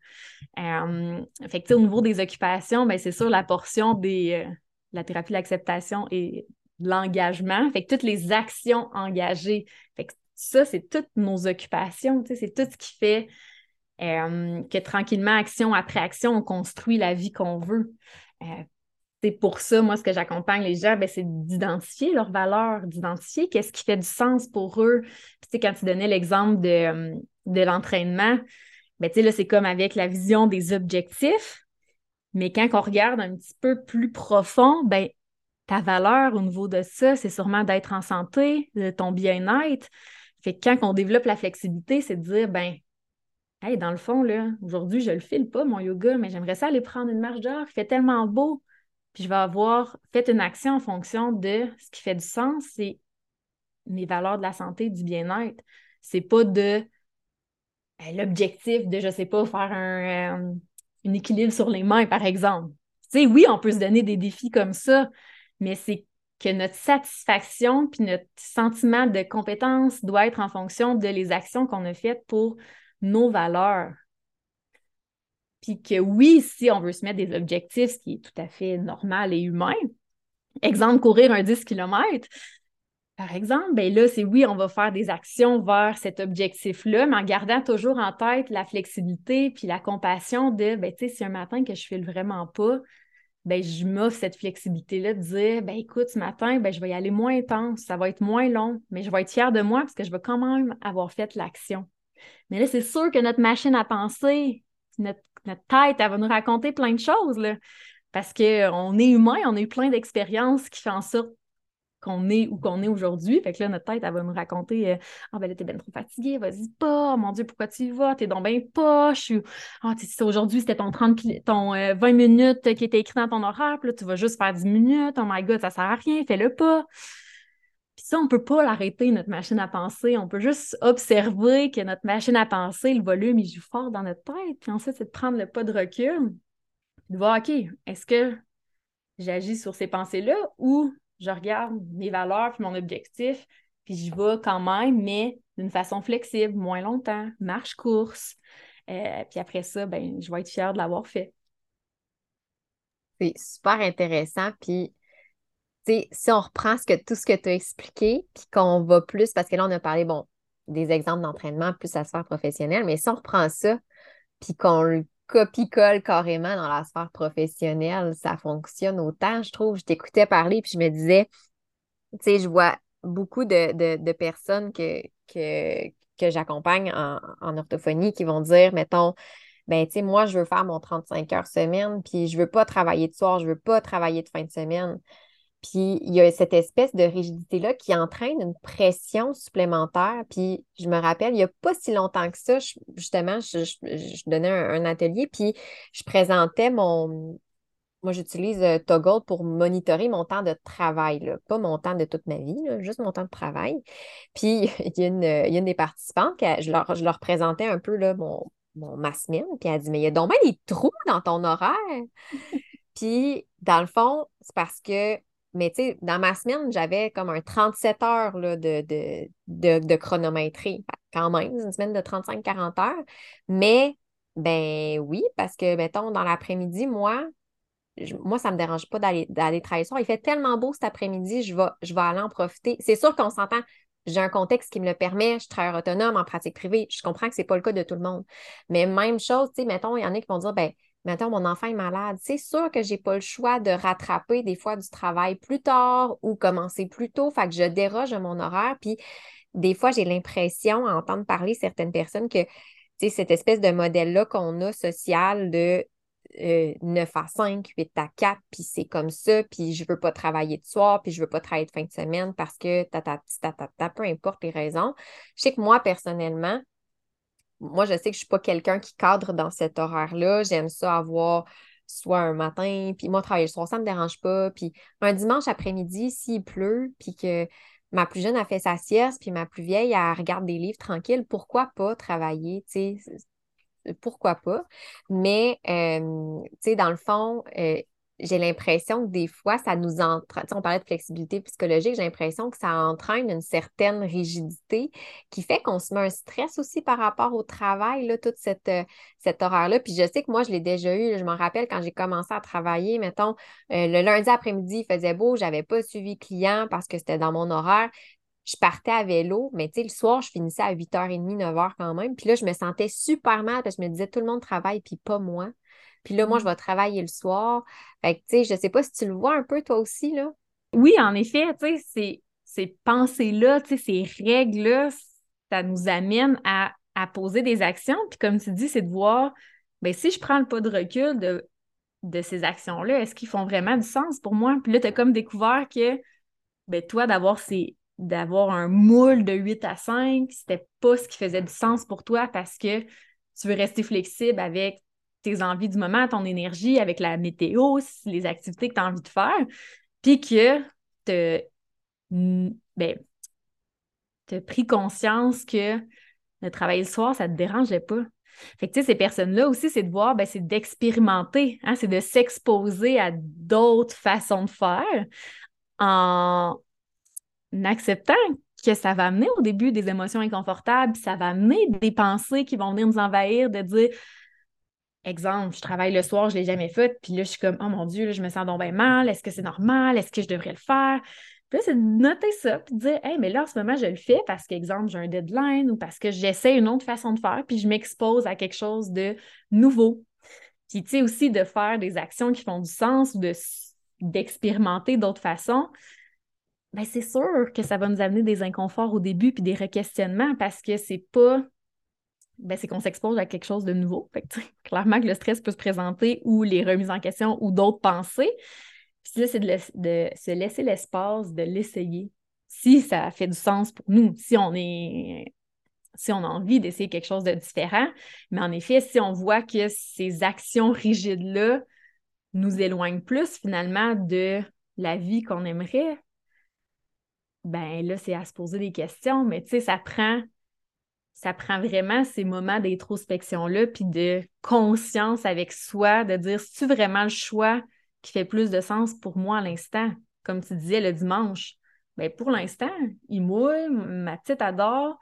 Euh, fait au niveau des occupations, ben, c'est sûr la portion de euh, la thérapie de l'acceptation et l'engagement, fait que toutes les actions engagées, fait que ça, c'est toutes nos occupations, c'est tout ce qui fait euh, que tranquillement, action après action, on construit la vie qu'on veut. C'est pour ça, moi, ce que j'accompagne les gens, ben, c'est d'identifier leurs valeurs, d'identifier qu'est-ce qui fait du sens pour eux. Quand tu donnais l'exemple de, euh, de l'entraînement, ben, là, c'est comme avec la vision des objectifs. Mais quand on regarde un petit peu plus profond, ben, ta valeur au niveau de ça, c'est sûrement d'être en santé, de ton bien-être. Quand on développe la flexibilité, c'est de dire, ben, hey, dans le fond, là, aujourd'hui, je le file pas, mon yoga, mais j'aimerais ça aller prendre une marche dehors, il fait tellement beau. Puis je vais avoir fait une action en fonction de ce qui fait du sens, c'est mes valeurs de la santé, du bien-être. C'est pas de ben, l'objectif de, je sais pas, faire un, euh, équilibre sur les mains, par exemple. Tu sais, oui, on peut se donner des défis comme ça, mais c'est que notre satisfaction puis notre sentiment de compétence doit être en fonction de les actions qu'on a faites pour nos valeurs. Puis que oui, si on veut se mettre des objectifs, ce qui est tout à fait normal et humain, exemple, courir un 10 km, par exemple, ben là, c'est oui, on va faire des actions vers cet objectif-là, mais en gardant toujours en tête la flexibilité puis la compassion de, ben, tu sais, si un matin que je file vraiment pas, ben, je m'offre cette flexibilité-là de dire, ben, écoute, ce matin, ben, je vais y aller moins intense, ça va être moins long, mais je vais être fière de moi parce que je vais quand même avoir fait l'action. Mais là, c'est sûr que notre machine à penser, notre, tête, elle va nous raconter plein de choses, là, parce qu'on est humain, on a eu plein d'expériences qui font en sorte qu'on est où qu'on est aujourd'hui. Fait que là, notre tête, elle va nous raconter euh, Ah, ben là, t'es bien trop fatigué, vas-y pas, mon Dieu, pourquoi tu y vas? T'es donc bien poche. Ah, aujourd'hui, c'était ton 30 ton 20 euh, minutes qui était écrit dans ton horaire, puis là, tu vas juste faire 10 minutes. Oh my God, ça sert à rien, fais-le pas. On peut pas l'arrêter, notre machine à penser. On peut juste observer que notre machine à penser, le volume, il joue fort dans notre tête. Puis ensuite, c'est de prendre le pas de recul, de voir, OK, est-ce que j'agis sur ces pensées-là ou je regarde mes valeurs puis mon objectif, puis j'y vais quand même, mais d'une façon flexible, moins longtemps, marche-course. Euh, puis après ça, ben, je vais être fière de l'avoir fait. C'est super intéressant. Puis, si on reprend tout ce que tu as expliqué, puis qu'on va plus, parce que là, on a parlé, bon, des exemples d'entraînement plus à sphère professionnelle, mais si on reprend ça, puis qu'on le copie-colle carrément dans la sphère professionnelle, ça fonctionne autant, je trouve. Je t'écoutais parler, puis je me disais, tu sais, je vois beaucoup de, personnes que j'accompagne en, orthophonie qui vont dire, mettons, ben, tu sais, moi, je veux faire mon 35 heures semaine, puis je veux pas travailler de soir, je veux pas travailler de fin de semaine. Puis il y a cette espèce de rigidité-là qui entraîne une pression supplémentaire. Puis je me rappelle, il n'y a pas si longtemps que ça, justement, je, donnais un, atelier, puis je présentais mon. Moi, j'utilise euh, Toggle pour monitorer mon temps de travail, pas mon temps de toute ma vie, juste mon temps de travail. Puis il y a une, des participantes, je, leur, je leur présentais un peu là, mon, mon, ma semaine, puis elle a dit Mais il y a donc bien des trous dans ton horaire. puis dans le fond, c'est parce que mais tu sais, dans ma semaine, j'avais comme un 37 heures là, de, de, de, chronométrie. Quand même, une semaine de 35-40 heures. Mais, ben oui, parce que, mettons, dans l'après-midi, moi, moi, ça ne me dérange pas d'aller, travailler soir. Il fait tellement beau cet après-midi, je vais, je vais aller en profiter. C'est sûr qu'on s'entend, j'ai un contexte qui me le permet, je travaille autonome en pratique privée. Je comprends que ce n'est pas le cas de tout le monde. Mais même chose, tu sais, mettons, il y en a qui vont dire, ben Maintenant, mon enfant est malade. C'est sûr que je n'ai pas le choix de rattraper des fois du travail plus tard ou commencer plus tôt. Fait que je déroge à mon horaire. Puis des fois, j'ai l'impression, à entendre parler certaines personnes, que cette espèce de modèle-là qu'on a social de 9 euh, à 5, 8 à 4, puis c'est comme ça, puis je ne veux pas travailler de soir, puis je ne veux pas travailler de fin de semaine parce que ta, ta, ta, ta, peu importe les raisons. Je sais que moi, personnellement, moi, je sais que je suis pas quelqu'un qui cadre dans cet horaire-là. J'aime ça avoir soit un matin, puis moi, travailler le soir, ça me dérange pas. Puis un dimanche après-midi, s'il pleut, puis que ma plus jeune a fait sa sieste, puis ma plus vieille, elle regarde des livres tranquilles, pourquoi pas travailler, tu sais, pourquoi pas? Mais, euh, tu sais, dans le fond, euh, j'ai l'impression que des fois, ça nous entraîne, on parlait de flexibilité psychologique, j'ai l'impression que ça entraîne une certaine rigidité qui fait qu'on se met un stress aussi par rapport au travail, là, toute cette, euh, cet horaire-là. Puis je sais que moi, je l'ai déjà eu, je me rappelle quand j'ai commencé à travailler, mettons, euh, le lundi après-midi, il faisait beau, je n'avais pas suivi client parce que c'était dans mon horaire. Je partais à vélo, mais tu sais, le soir, je finissais à 8h30, 9h quand même. Puis là, je me sentais super mal parce que je me disais, tout le monde travaille, puis pas moi. Puis là, moi, je vais travailler le soir. Fait que, tu sais, je sais pas si tu le vois un peu toi aussi, là. Oui, en effet, tu sais, ces, pensées-là, tu sais, ces règles-là, ça nous amène à, poser des actions. Puis comme tu dis, c'est de voir, bien, si je prends le pas de recul de, de ces actions-là, est-ce qu'ils font vraiment du sens pour moi? Puis là, tu as comme découvert que, ben, toi, d'avoir ces d'avoir un moule de 8 à 5, c'était pas ce qui faisait du sens pour toi parce que tu veux rester flexible avec tes envies du moment, ton énergie, avec la météo, les activités que tu as envie de faire, puis que tu ben, as pris conscience que de travailler le soir, ça ne te dérangeait pas. Fait que, tu sais, ces personnes-là aussi, c'est de voir, ben, c'est d'expérimenter, hein, c'est de s'exposer à d'autres façons de faire en acceptant que ça va amener au début des émotions inconfortables, ça va amener des pensées qui vont venir nous envahir, de dire exemple, je travaille le soir, je ne l'ai jamais fait, puis là, je suis comme, oh mon Dieu, je me sens donc bien mal, est-ce que c'est normal, est-ce que je devrais le faire? Puis là, c'est de noter ça, puis de dire, hey, mais là, en ce moment, je le fais parce qu'exemple, j'ai un deadline ou parce que j'essaie une autre façon de faire, puis je m'expose à quelque chose de nouveau. Puis, tu sais, aussi de faire des actions qui font du sens ou de, d'expérimenter d'autres façons. Bien, c'est sûr que ça va nous amener des inconforts au début puis des requestionnements parce que c'est pas ben, c'est qu'on s'expose à quelque chose de nouveau. Fait clairement que le stress peut se présenter ou les remises en question ou d'autres pensées. Puis là, c'est de, se laisser l'espace de l'essayer. Si ça fait du sens pour nous, si on est si on a envie d'essayer quelque chose de différent. Mais en effet, si on voit que ces actions rigides-là nous éloignent plus finalement de la vie qu'on aimerait, ben là, c'est à se poser des questions. Mais tu sais, ça prend ça prend vraiment ces moments d'introspection-là, puis de conscience avec soi, de dire, c'est-tu vraiment le choix qui fait plus de sens pour moi à l'instant? Comme tu disais le dimanche. Bien, pour l'instant, il mouille, ma petite adore,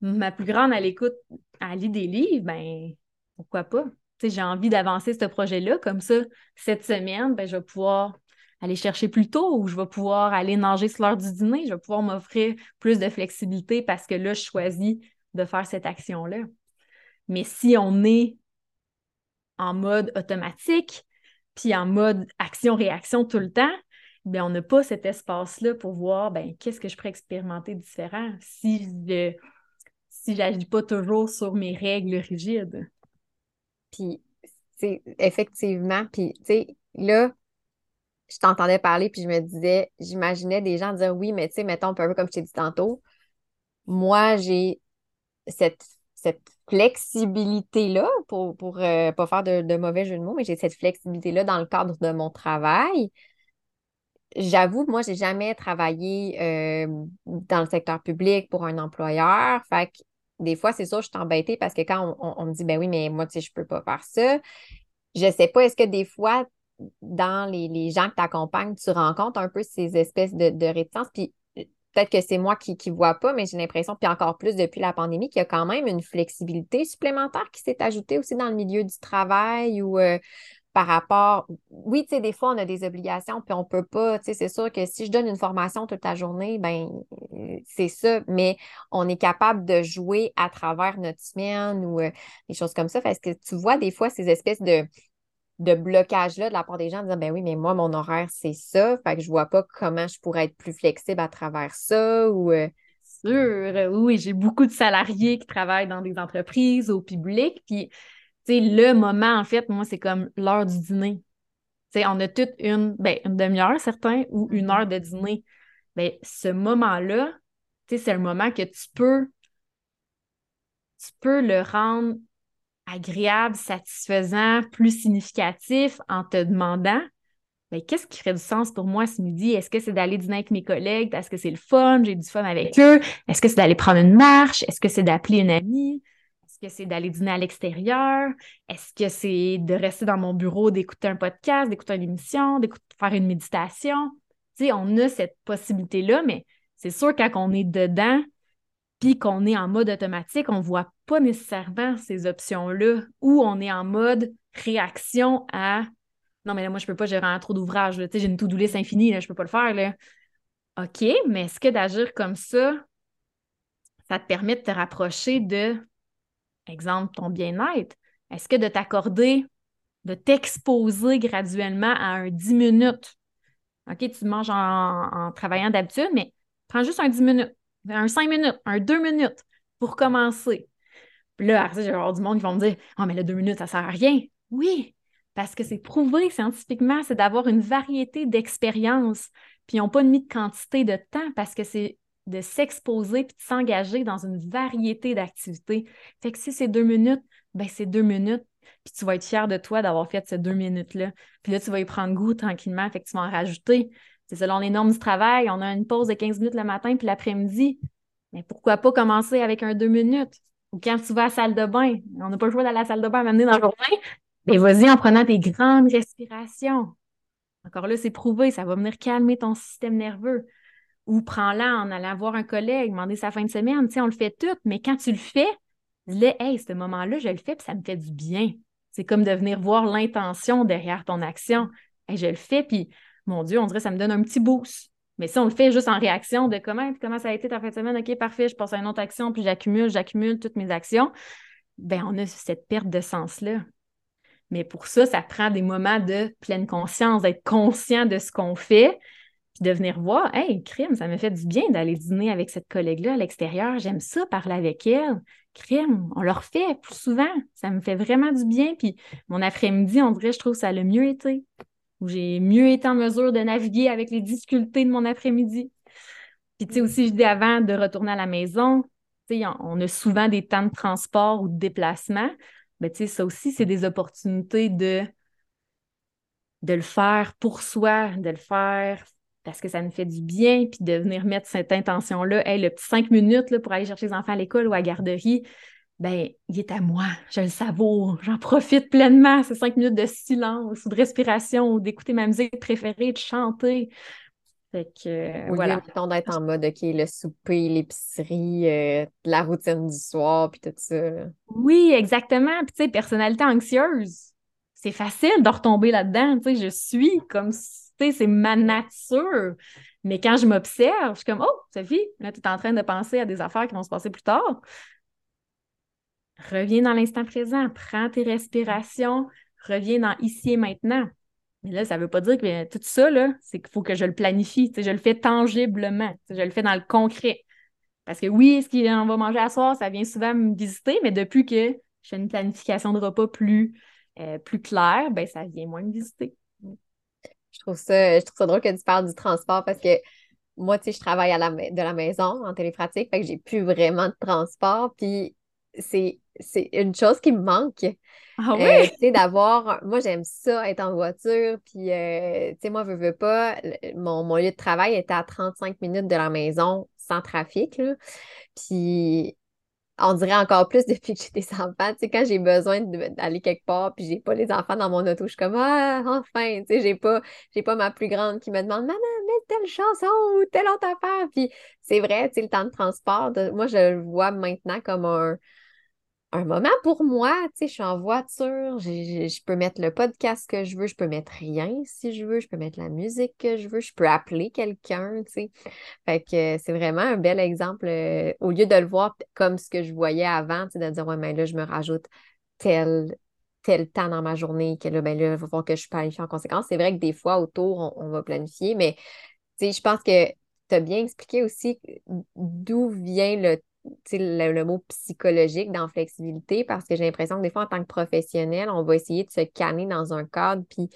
ma plus grande, elle écoute, elle lit des livres, ben pourquoi pas? j'ai envie d'avancer ce projet-là, comme ça, cette semaine, ben, je vais pouvoir aller chercher plus tôt ou je vais pouvoir aller nager sur l'heure du dîner, je vais pouvoir m'offrir plus de flexibilité parce que là, je choisis de faire cette action-là. Mais si on est en mode automatique, puis en mode action-réaction tout le temps, bien, on n'a pas cet espace-là pour voir ben, qu'est-ce que je pourrais expérimenter différent si je si pas toujours sur mes règles rigides. Puis, effectivement, puis, tu sais, là, je t'entendais parler, puis je me disais, j'imaginais des gens dire oui, mais tu sais, mettons, un peu comme je t'ai dit tantôt, moi, j'ai cette, flexibilité-là, pour pour euh, pas faire de, mauvais jeu de mots, mais j'ai cette flexibilité-là dans le cadre de mon travail. J'avoue, moi, j'ai jamais travaillé euh, dans le secteur public pour un employeur. Fait que des fois, c'est sûr, je suis embêtée parce que quand on, me dit, ben oui, mais moi, tu sais, je peux pas faire ça. Je sais pas, est-ce que des fois, dans les, gens que tu accompagnes, tu rencontres un peu ces espèces de, de réticences? Puis peut-être que c'est moi qui ne vois pas, mais j'ai l'impression, puis encore plus depuis la pandémie, qu'il y a quand même une flexibilité supplémentaire qui s'est ajoutée aussi dans le milieu du travail ou euh, par rapport. Oui, tu sais, des fois, on a des obligations, puis on ne peut pas. Tu sais, c'est sûr que si je donne une formation toute la journée, ben c'est ça, mais on est capable de jouer à travers notre semaine ou euh, des choses comme ça. Parce que tu vois des fois ces espèces de de blocage-là de la part des gens, de dire ben oui, mais moi, mon horaire, c'est ça. Fait que je vois pas comment je pourrais être plus flexible à travers ça ou. Euh, Sûr, oui, j'ai beaucoup de salariés qui travaillent dans des entreprises, au public. Puis, tu sais, le moment, en fait, moi, c'est comme l'heure du dîner. Tu sais, on a toute une, ben, une demi-heure, certains, ou une mm-hmm. heure de dîner. Ben, ce moment-là, tu sais, c'est un moment que tu peux tu peux le rendre agréable, satisfaisant, plus significatif en te demandant ben, qu'est-ce qui ferait du sens pour moi ce midi? Est-ce que c'est d'aller dîner avec mes collègues parce que c'est le fun, j'ai du fun avec eux? Est-ce que c'est d'aller prendre une marche? Est-ce que c'est d'appeler une amie? Est-ce que c'est d'aller dîner à l'extérieur? Est-ce que c'est de rester dans mon bureau, d'écouter un podcast, d'écouter une émission, de faire une méditation? Tu sais, on a cette possibilité-là, mais c'est sûr, quand on est dedans, puis qu'on est en mode automatique, on ne voit pas nécessairement ces options-là, ou on est en mode réaction à non, mais là, moi, je peux pas, j'ai vraiment trop d'ouvrages. J'ai une to-do infinie, là, je peux pas le faire. Là. OK, mais est-ce que d'agir comme ça, ça te permet de te rapprocher de, exemple, ton bien-être? Est-ce que de t'accorder, de t'exposer graduellement à un 10 minutes? OK, tu manges en, travaillant d'habitude, mais prends juste un 10 minutes, un 5 minutes, un 2 minutes pour commencer. Puis là, après, j'ai avoir du monde qui vont me dire Ah, oh, mais là, deux minutes, ça sert à rien. Oui, parce que c'est prouvé scientifiquement, c'est d'avoir une variété d'expériences, puis ils n'ont pas mis de quantité de temps parce que c'est de s'exposer puis de s'engager dans une variété d'activités. Fait que si c'est deux minutes, ben c'est deux minutes, puis tu vas être fier de toi d'avoir fait ces deux minutes-là. Puis là, tu vas y prendre goût tranquillement, fait que tu vas en rajouter. C'est selon les normes du travail, on a une pause de 15 minutes le matin puis l'après-midi. Mais pourquoi pas commencer avec un deux minutes? Ou quand tu vas à la salle de bain, on n'a pas le choix d'aller à la salle de bain à m'amener dans la journée, et vas-y en prenant des grandes respirations. Encore là, c'est prouvé, ça va venir calmer ton système nerveux. Ou prends-la en allant voir un collègue, demander sa fin de semaine. Tu sais, on le fait tout, mais quand tu le fais, dis-le, hey, ce moment-là, je le fais, puis ça me fait du bien. C'est comme de venir voir l'intention derrière ton action. Hey, je le fais, puis mon Dieu, on dirait que ça me donne un petit boost. Mais si on le fait juste en réaction de comment, comment ça a été ta fin de semaine, OK, parfait, je passe à une autre action, puis j'accumule, j'accumule toutes mes actions, ben on a cette perte de sens-là. Mais pour ça, ça prend des moments de pleine conscience, d'être conscient de ce qu'on fait, puis de venir voir, hey, crime, ça me fait du bien d'aller dîner avec cette collègue-là à l'extérieur. J'aime ça, parler avec elle. Crime, on le refait plus souvent. Ça me fait vraiment du bien. Puis mon après-midi, on dirait, je trouve ça a le mieux été. Où j'ai mieux été en mesure de naviguer avec les difficultés de mon après-midi. Puis, tu sais, aussi, je dis avant de retourner à la maison, tu sais, on a souvent des temps de transport ou de déplacement ben, tu sais, ça aussi, c'est des opportunités de, de le faire pour soi, de le faire parce que ça nous fait du bien, puis de venir mettre cette intention-là, hey, le petit cinq minutes là, pour aller chercher les enfants à l'école ou à la garderie, ben, il est à moi, je le savoure, j'en profite pleinement, ces cinq minutes de silence ou de respiration ou d'écouter ma musique préférée, de chanter. Fait que, euh, voilà. d'être en mode, OK, le souper, l'épicerie, euh, la routine du soir, puis tout ça. Oui, exactement. Puis, tu sais, personnalité anxieuse, c'est facile de retomber là-dedans. Tu sais, je suis comme, tu sais, c'est ma nature. Mais quand je m'observe, je suis comme, oh, Sophie, là, tu es en train de penser à des affaires qui vont se passer plus tard. Reviens dans l'instant présent, prends tes respirations, reviens dans ici et maintenant. Mais là, ça ne veut pas dire que tout ça, c'est qu'il faut que je le planifie. Je le fais tangiblement. Je le fais dans le concret. Parce que oui, ce qu'on va manger à soir, ça vient souvent me visiter, mais depuis que je fais une planification de repas plus, euh, plus claire, ben, ça vient moins me visiter. Je trouve ça, je trouve ça drôle que tu parles du transport parce que moi, tu sais, je travaille à la, de la maison en télépratique, fait que j'ai plus vraiment de transport. Puis c'est une chose qui me manque. Ah euh, tu sais, d'avoir. Moi, j'aime ça, être en voiture. Puis, euh, tu sais, moi, je veux pas. Mon, mon, lieu de travail était à 35 minutes de la maison sans trafic. Là. Puis, on dirait encore plus depuis que j'ai des enfants. Tu sais, quand j'ai besoin d'aller quelque part, puis j'ai pas les enfants dans mon auto, je suis comme Ah, enfin, tu sais, j'ai pas, j'ai pas ma plus grande qui me demande Maman, mets telle chanson ou telle autre affaire. Puis c'est vrai, tu sais, le temps de transport, moi, je le vois maintenant comme un, un moment pour moi. Tu sais, je suis en voiture, je peux mettre le podcast que je veux, je peux mettre rien si je veux, je peux mettre la musique que je veux, je peux appeler quelqu'un, tu sais. Fait que c'est vraiment un bel exemple. Euh, au lieu de le voir comme ce que je voyais avant, tu sais, de dire, ouais, mais là, je me rajoute tel tel temps dans ma journée, que là, ben là, il va falloir que je planifie en conséquence. C'est vrai que des fois, autour, on, va planifier, mais tu sais, je pense que tu as bien expliqué aussi d'où vient le le, le, mot psychologique dans flexibilité parce que j'ai l'impression que des fois, en tant que professionnel, on va essayer de se canner dans un cadre. Puis,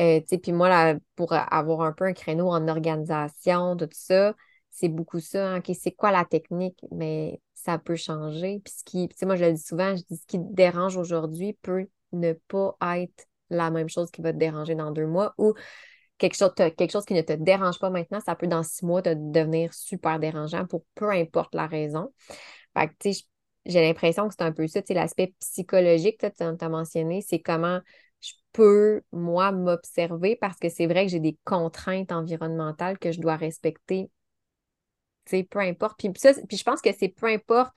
euh, puis moi, pour avoir un peu un créneau en organisation, tout ça, c'est beaucoup ça. Hein. C'est quoi la technique? Mais ça peut changer. Puis ce qui, moi, je le dis souvent, je ce qui te dérange aujourd'hui peut ne pas être la même chose qui va te déranger dans deux mois quelque chose, qui ne te dérange pas maintenant, ça peut dans six mois te devenir super dérangeant pour peu importe la raison. Fait que, tu sais, j'ai l'impression que c'est un peu ça, tu sais, l'aspect psychologique, tu as mentionné, c'est comment je peux, moi, m'observer parce que c'est vrai que j'ai des contraintes environnementales que je dois respecter peu importe. Puis, ça, puis je pense que c'est peu importe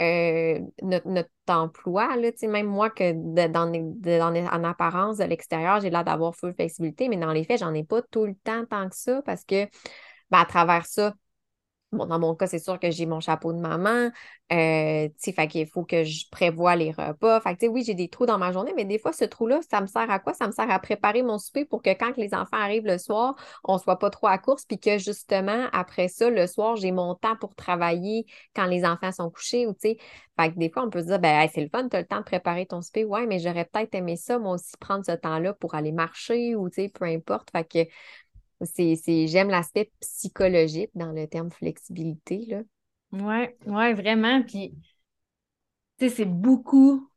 euh, notre, emploi, là, même moi, que dans, en apparence, de l'extérieur, j'ai l'air d'avoir full flexibilité, mais dans les faits, j'en ai pas tout le temps tant que ça parce que ben, à travers ça, Dans mon cas, c'est sûr que j'ai mon chapeau de maman. Euh, fait faut que je prévoie les repas. Fait que, oui, j'ai des trous dans ma journée, mais des fois, ce trou-là, ça me sert à quoi? Ça me sert à préparer mon souper pour que quand les enfants arrivent le soir, on ne soit pas trop à course, puis que justement, après ça, le soir, j'ai mon temps pour travailler quand les enfants sont couchés. Ou, fait que des fois, on peut se dire, ben, c'est le fun, tu as le temps de préparer ton souper. Ouais, mais j'aurais peut-être aimé ça, moi aussi, prendre ce temps-là pour aller marcher ou, peu importe. Fait que j'aime l'aspect psychologique dans le terme flexibilité. Là. Oui, ouais, vraiment. Puis, tu sais, c'est beaucoup,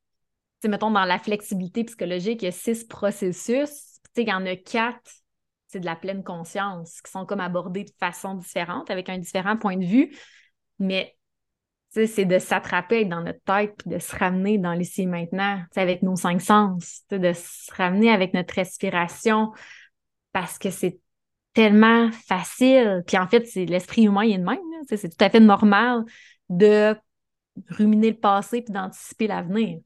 tu mettons, dans la flexibilité psychologique, il y a six processus. Tu sais, il y en a quatre, c'est de la pleine conscience, qui sont comme abordés de façon différente, avec un différent point de vue. Mais, tu sais, c'est de s'attraper dans notre tête, puis de se ramener dans l'ici et maintenant, tu sais, avec nos cinq sens, tu sais, de se ramener avec notre respiration, parce que c'est tellement facile. Puis en fait, c'est l'esprit humain il est de même. C'est tout à fait normal de ruminer le passé puis d'anticiper l'avenir.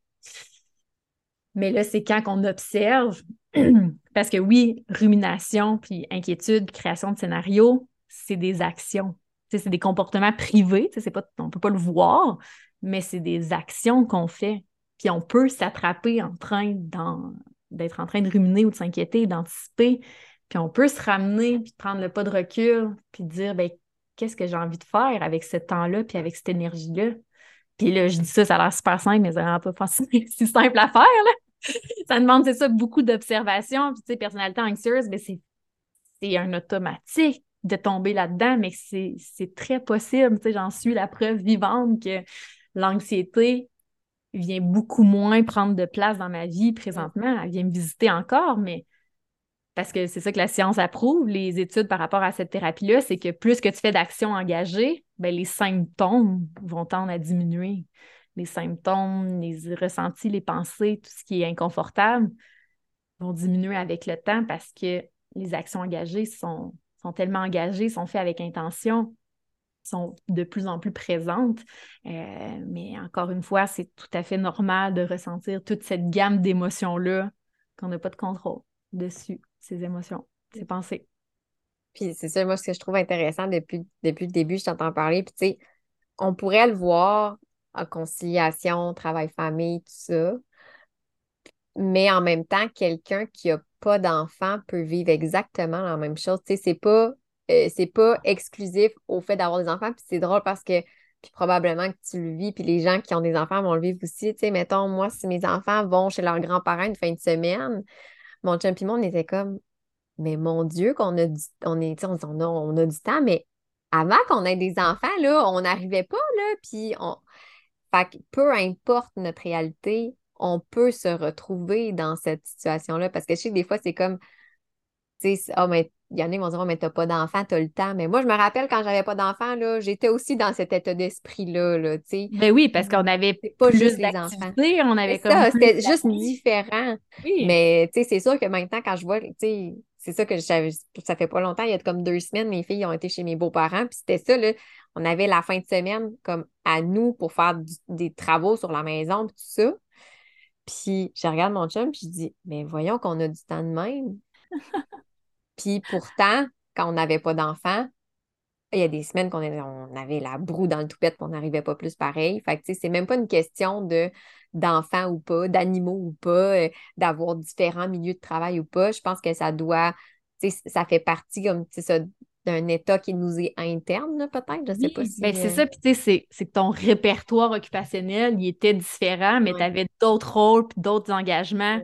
Mais là, c'est quand on observe, parce que oui, rumination, puis inquiétude, création de scénario, c'est des actions. C'est des comportements privés, pas, on ne peut pas le voir, mais c'est des actions qu'on fait. Puis on peut s'attraper en train d'être en train de ruminer ou de s'inquiéter, d'anticiper, puis on peut se ramener, puis prendre le pas de recul, puis dire, ben qu'est-ce que j'ai envie de faire avec ce temps-là, puis avec cette énergie-là? Puis là, je dis ça, ça a l'air super simple, mais ça n'a pas si simple à faire, là. ça demande, c'est ça, beaucoup d'observation. Puis, tu sais, personnalité anxieuse, ben c'est, c'est un automatique de tomber là-dedans, mais c'est, c'est très possible. Tu sais, j'en suis la preuve vivante que l'anxiété vient beaucoup moins prendre de place dans ma vie présentement. Elle vient me visiter encore, mais parce que c'est ça que la science approuve, les études par rapport à cette thérapie-là, c'est que plus que tu fais d'actions engagées, ben, les symptômes vont tendre à diminuer. Les symptômes, les ressentis, les pensées, tout ce qui est inconfortable vont diminuer avec le temps parce que les actions engagées sont, sont tellement engagées, sont faites avec intention, sont de plus en plus présentes. Euh, mais encore une fois, c'est tout à fait normal de ressentir toute cette gamme d'émotions-là qu'on n'a pas de contrôle dessus ses émotions, ses pensées. Puis c'est ça, moi, ce que je trouve intéressant depuis, depuis le début, je t'entends parler, puis tu sais, on pourrait le voir en conciliation, travail-famille, tout ça. Mais en même temps, quelqu'un qui n'a pas d'enfant peut vivre exactement la même chose. Tu sais, c'est pas, euh, c'est pas exclusif au fait d'avoir des enfants. Puis c'est drôle parce que, puis probablement que tu le vis, puis les gens qui ont des enfants vont le vivre aussi. Tu sais, mettons, moi, si mes enfants vont chez leurs grands-parents une fin de semaine, mon chum on était comme, mais mon Dieu, qu'on a du, on, est, on, a, on a du temps, mais avant qu'on ait des enfants, là, on n'arrivait pas, là, puis on... Peu importe notre réalité, on peut se retrouver dans cette situation-là, parce que je sais que des fois, c'est comme, tu sais, oh, mais il y en a qui vont dire, oh, mais t'as pas d'enfant, t'as le temps. Mais moi, je me rappelle quand j'avais pas d'enfant, là, j'étais aussi dans cet état d'esprit-là, là, tu sais. Ben oui, parce qu'on avait pas juste les enfants. On avait comme. C'était juste différent. Mais, tu sais, c'est sûr que maintenant, quand je vois, tu sais, c'est ça que ça fait pas longtemps, il y a comme deux semaines, mes filles ont été chez mes beaux-parents, puis c'était ça, là, on avait la fin de semaine comme à nous pour faire des travaux sur la maison, puis tout ça. Puis je regarde mon chum, puis je dis, mais voyons qu'on a du temps de même. Puis pourtant, quand on n'avait pas d'enfants, il y a des semaines qu'on on avait la broue dans le toupette, on n'arrivait pas plus pareil. Fait que, c'est même pas une question de d'enfants ou pas, d'animaux ou pas, euh, d'avoir différents milieux de travail ou pas. Je pense que ça doit, ça fait partie comme ça d'un état qui nous est interne, peut-être. Je sais pas si. Ben, c'est euh, ça, puis tu sais, c'est que ton répertoire occupationnel, il était différent, mais tu avais d'autres rôles d'autres engagements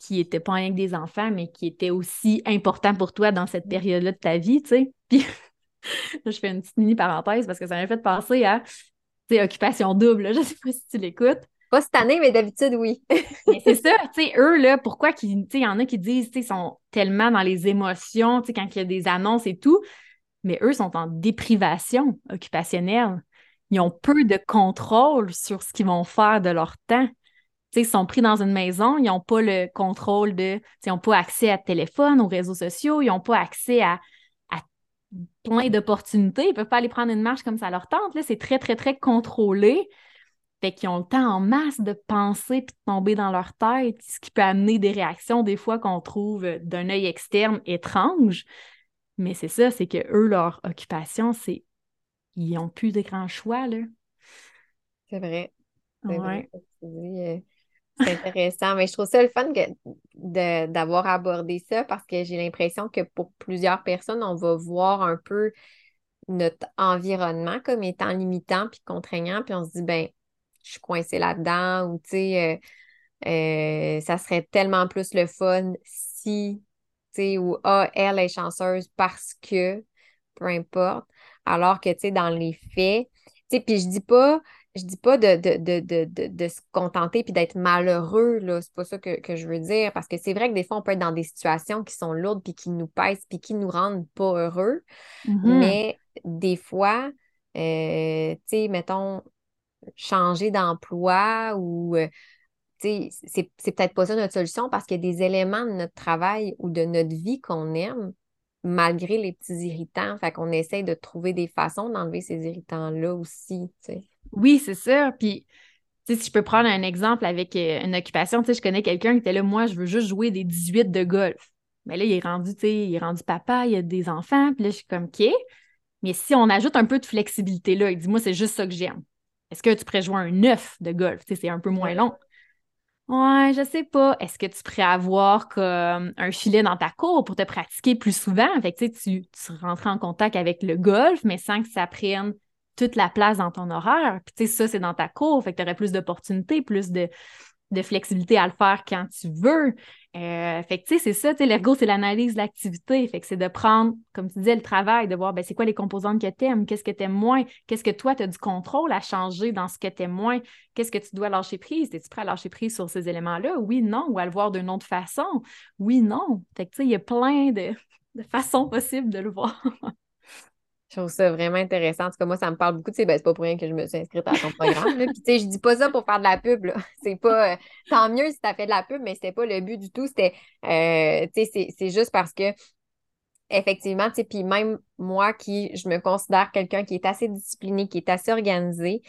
qui n'étaient pas rien que des enfants, mais qui étaient aussi importants pour toi dans cette période-là de ta vie, tu sais. Puis je fais une petite mini parenthèse parce que ça m'a fait penser à occupation double. Je sais pas si tu l'écoutes. Pas cette année, mais d'habitude, oui. c'est ça, tu sais, eux, là, pourquoi il y en a qui disent, tu sais, sont tellement dans les émotions, tu sais, quand il y a des annonces et tout, mais eux sont en déprivation occupationnelle. Ils ont peu de contrôle sur ce qu'ils vont faire de leur temps. Ils sont pris dans une maison, ils n'ont pas le contrôle de. Ils n'ont pas accès à téléphone, aux réseaux sociaux, ils n'ont pas accès à, plein d'opportunités. Ils ne peuvent pas aller prendre une marche comme ça leur tente. C'est très, très, très contrôlé. Fait qu'ils ont le temps en masse de penser puis de tomber dans leur tête, ce qui peut amener des réactions des fois qu'on trouve d'un œil externe étrange. Mais c'est ça, c'est que eux, leur occupation, c'est ils n'ont plus de grands choix, là. C'est vrai. C'est c'est intéressant, mais je trouve ça le fun d'avoir abordé ça parce que j'ai l'impression que pour plusieurs personnes, on va voir un peu notre environnement comme étant limitant puis contraignant, puis on se dit, ben, je suis coincée là-dedans ou tu sais, euh, euh, ça serait tellement plus le fun si, tu sais, ou ah, elle est chanceuse parce que, peu importe. Alors que, tu sais, dans les faits, tu sais, puis je dis pas, je dis pas de, de, se contenter puis d'être malheureux, là. C'est pas ça que, je veux dire. Parce que c'est vrai que des fois, on peut être dans des situations qui sont lourdes puis qui nous pèsent puis qui nous rendent pas heureux. Mm-hmm. Mais des fois, euh, tu sais, mettons, changer d'emploi ou. Euh, sais, c'est, c'est peut-être pas ça notre solution parce qu'il y a des éléments de notre travail ou de notre vie qu'on aime malgré les petits irritants. Fait qu'on essaye de trouver des façons d'enlever ces irritants-là aussi. Oui, c'est ça. Puis, si je peux prendre un exemple avec euh, une occupation, je connais quelqu'un qui était là, moi, je veux juste jouer des 18 de golf. Mais là, il est rendu, tu sais, il est rendu papa, il a des enfants, puis là, je suis comme, OK. Mais si on ajoute un peu de flexibilité là, il dit, moi, c'est juste ça que j'aime. Est-ce que tu pourrais jouer un 9 de golf? c'est un peu moins long. Ouais, je sais pas. Est-ce que tu pourrais avoir comme un filet dans ta cour pour te pratiquer plus souvent? Fait que tu, tu rentres en contact avec le golf, mais sans que ça prenne toute la place dans ton horaire. Puis tu sais, ça, c'est dans ta cour. Fait que tu aurais plus d'opportunités, plus de, de flexibilité à le faire quand tu veux. Euh, fait que, tu sais, c'est ça, tu sais, l'ergo, c'est l'analyse de l'activité. Fait que c'est de prendre, comme tu disais, le travail, de voir, ben, c'est quoi les composantes que tu aimes, qu'est-ce que tu aimes moins, qu'est-ce que toi, tu as du contrôle à changer dans ce que tu aimes moins, qu'est-ce que tu dois lâcher prise? Es-tu prêt à lâcher prise sur ces éléments-là? Oui, non, ou à le voir d'une autre façon? Oui, non. Fait que, tu sais, il y a plein de, de façons possibles de le voir. Je trouve ça vraiment intéressant. En tout cas, moi, ça me parle beaucoup. Tu sais, ben, c'est pas pour rien que je me suis inscrite à ton programme. Puis, tu sais, je dis pas ça pour faire de la pub. C'est pas. Euh, tant mieux si tu as fait de la pub, mais c'était pas le but du tout. C'était. Euh, tu sais, c'est juste parce que. Effectivement, tu sais, puis même moi qui, je me considère quelqu'un qui est assez discipliné, qui est assez organisé,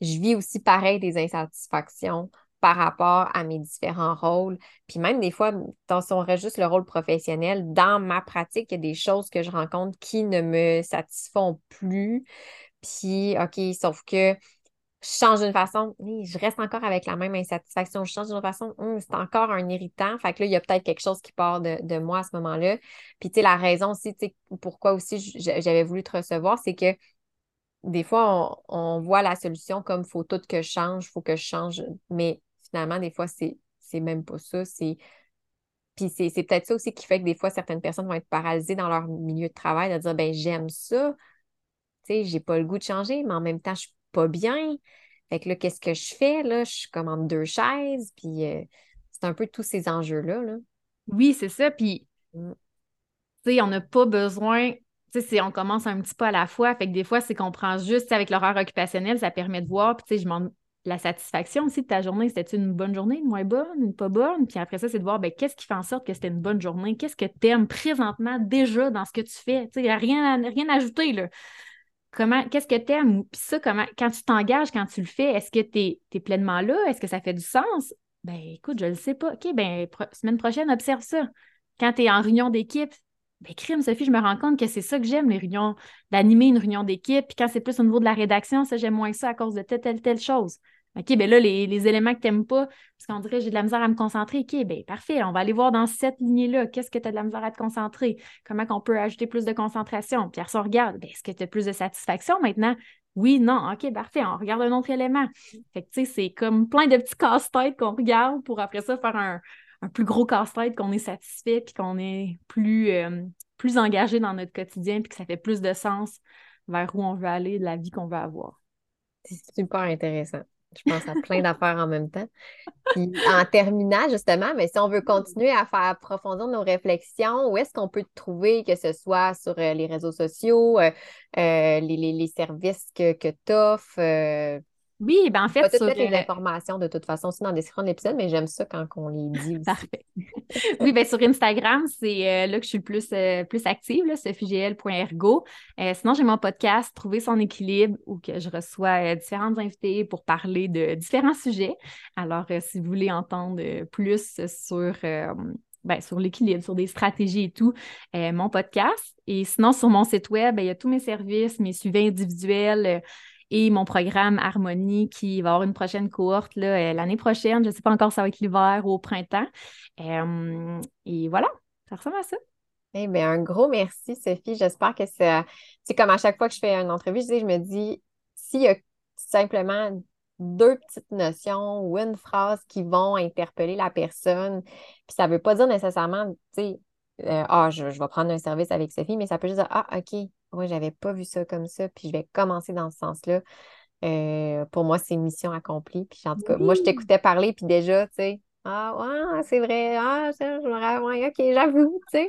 je vis aussi pareil des insatisfactions par rapport à mes différents rôles. Puis même des fois, si on juste le rôle professionnel, dans ma pratique, il y a des choses que je rencontre qui ne me satisfont plus. Puis, OK, sauf que je change d'une façon, je reste encore avec la même insatisfaction. Je change d'une façon, hum, c'est encore un irritant. Fait que là, il y a peut-être quelque chose qui part de, moi à ce moment-là. Puis, tu sais, la raison aussi, tu sais, pourquoi aussi j'avais voulu te recevoir, c'est que des fois, on, voit la solution comme faut tout que je change, faut que je change. Mais finalement, des fois, c'est, même pas ça. C'est... Puis c'est, peut-être ça aussi qui fait que des fois, certaines personnes vont être paralysées dans leur milieu de travail, de dire ben j'aime ça, tu sais, j'ai pas le goût de changer, mais en même temps, je suis pas bien. Fait que là, qu'est-ce que je fais? Là, je suis comme en deux chaises, puis euh, c'est un peu tous ces enjeux-là. Là. Oui, c'est ça. Puis, mm. tu sais, on n'a pas besoin tu sais, on commence un petit peu à la fois. Fait que des fois, c'est qu'on prend juste avec l'horaire occupationnel, ça permet de voir. Puis, tu sais, je m'en la satisfaction aussi de ta journée. C'était une bonne journée, moins bonne, pas bonne? Puis après ça, c'est de voir ben, qu'est-ce qui fait en sorte que c'était une bonne journée? Qu'est-ce que tu aimes présentement déjà dans ce que tu fais? N'y a rien à, rien à ajouter. Là. Comment, qu'est-ce que tu aimes? Puis ça, comment, quand tu t'engages, quand tu le fais, est-ce que tu es, pleinement là? Est-ce que ça fait du sens? Ben écoute, je ne le sais pas. OK, ben semaine prochaine, observe ça. Quand tu es en réunion d'équipe, ben, crime, Sophie, je me rends compte que c'est ça que j'aime, les réunions, d'animer une réunion d'équipe. Puis quand c'est plus au niveau de la rédaction, ça, j'aime moins ça à cause de telle, telle, telle chose. OK, ben là, les, éléments que tu n'aimes pas, parce qu'on dirait j'ai de la misère à me concentrer. OK, ben parfait, on va aller voir dans cette lignée-là, qu'est-ce que tu as de la misère à te concentrer? Comment on peut ajouter plus de concentration? Puis on regarde, ben, est-ce que tu as plus de satisfaction maintenant? Oui, non, OK, parfait, on regarde un autre élément. Fait que, tu sais, c'est comme plein de petits casse-têtes qu'on regarde pour après ça faire un, plus gros casse-tête qu'on est satisfait puis qu'on est plus, euh, plus engagé dans notre quotidien puis que ça fait plus de sens vers où on veut aller, de la vie qu'on veut avoir. C'est super intéressant. Je pense à plein d'affaires en même temps. Puis en terminant, justement, mais si on veut continuer à faire approfondir nos réflexions, où est-ce qu'on peut te trouver, que ce soit sur euh, les réseaux sociaux, euh, euh, les, services que, que tu offres, oui, ben en fait, sur... toutes les informations de toute façon aussi dans la description de l'épisode, mais j'aime ça quand on les dit aussi. Parfait. oui, ben sur Instagram, c'est euh, là que je suis le plus, euh, plus active, sophiegl.ergo. Euh, sinon, j'ai mon podcast Trouver son équilibre où que je reçois différentes invités pour parler de différents sujets. Alors, si vous voulez entendre plus sur ben, sur l'équilibre, sur des stratégies et tout, mon podcast. Et sinon, sur mon site web, ben, il y a tous mes services, mes suivis individuels, et mon programme Harmonie qui va avoir une prochaine cohorte euh, l'année prochaine. Je ne sais pas encore si ça va être l'hiver ou au printemps. Euh, et voilà, ça ressemble à ça. Eh bien, un gros merci, Sophie. J'espère que. C'est comme à chaque fois que je fais une entrevue, je, je me dis, s'il y a simplement deux petites notions ou une phrase qui vont interpeller la personne, puis ça ne veut pas dire nécessairement, tu sais, euh, ah, je, je, vais prendre un service avec Sophie, mais ça peut juste dire, ah, OK, moi, j'avais pas vu ça comme ça, puis je vais commencer dans ce sens-là. Euh, pour moi, c'est une mission accomplie. Puis en tout cas, moi, je t'écoutais parler, puis déjà, tu sais, ah, ouais, c'est vrai, ah, je me ouais, OK, j'avoue, tu sais.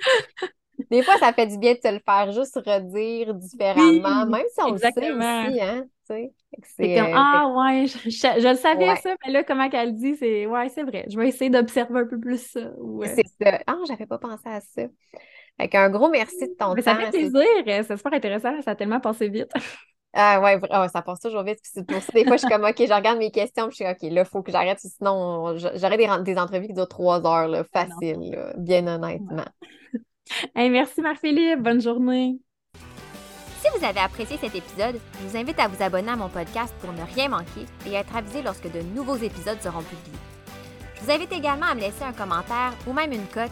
Des fois, ça fait du bien de te le faire juste redire différemment, même si on le sait aussi, hein, tu sais. C'est comme, euh, ah ouais, je, le savais ça, mais là, comment qu'elle dit, c'est, ouais, c'est vrai, je vais essayer d'observer un peu plus ça. C'est ça. Ah, j'avais pas pensé à ça. Fait un gros merci de ton temps. Ça fait plaisir, euh, c'est super intéressant, ça a tellement passé vite. Ah ouais, oh, ça passe toujours vite. Puis pour ça, des fois, je suis comme OK, je regarde mes questions, puis je suis OK, là, il faut que j'arrête, sinon j'aurais des, des, entrevues qui durent trois heures, là, ah facile, bien honnêtement. merci Marc-Philippe, bonne journée. Si vous avez apprécié cet épisode, je vous invite à vous abonner à mon podcast pour ne rien manquer et être avisé lorsque de nouveaux épisodes seront publiés. Je vous invite également à me laisser un commentaire ou même une cote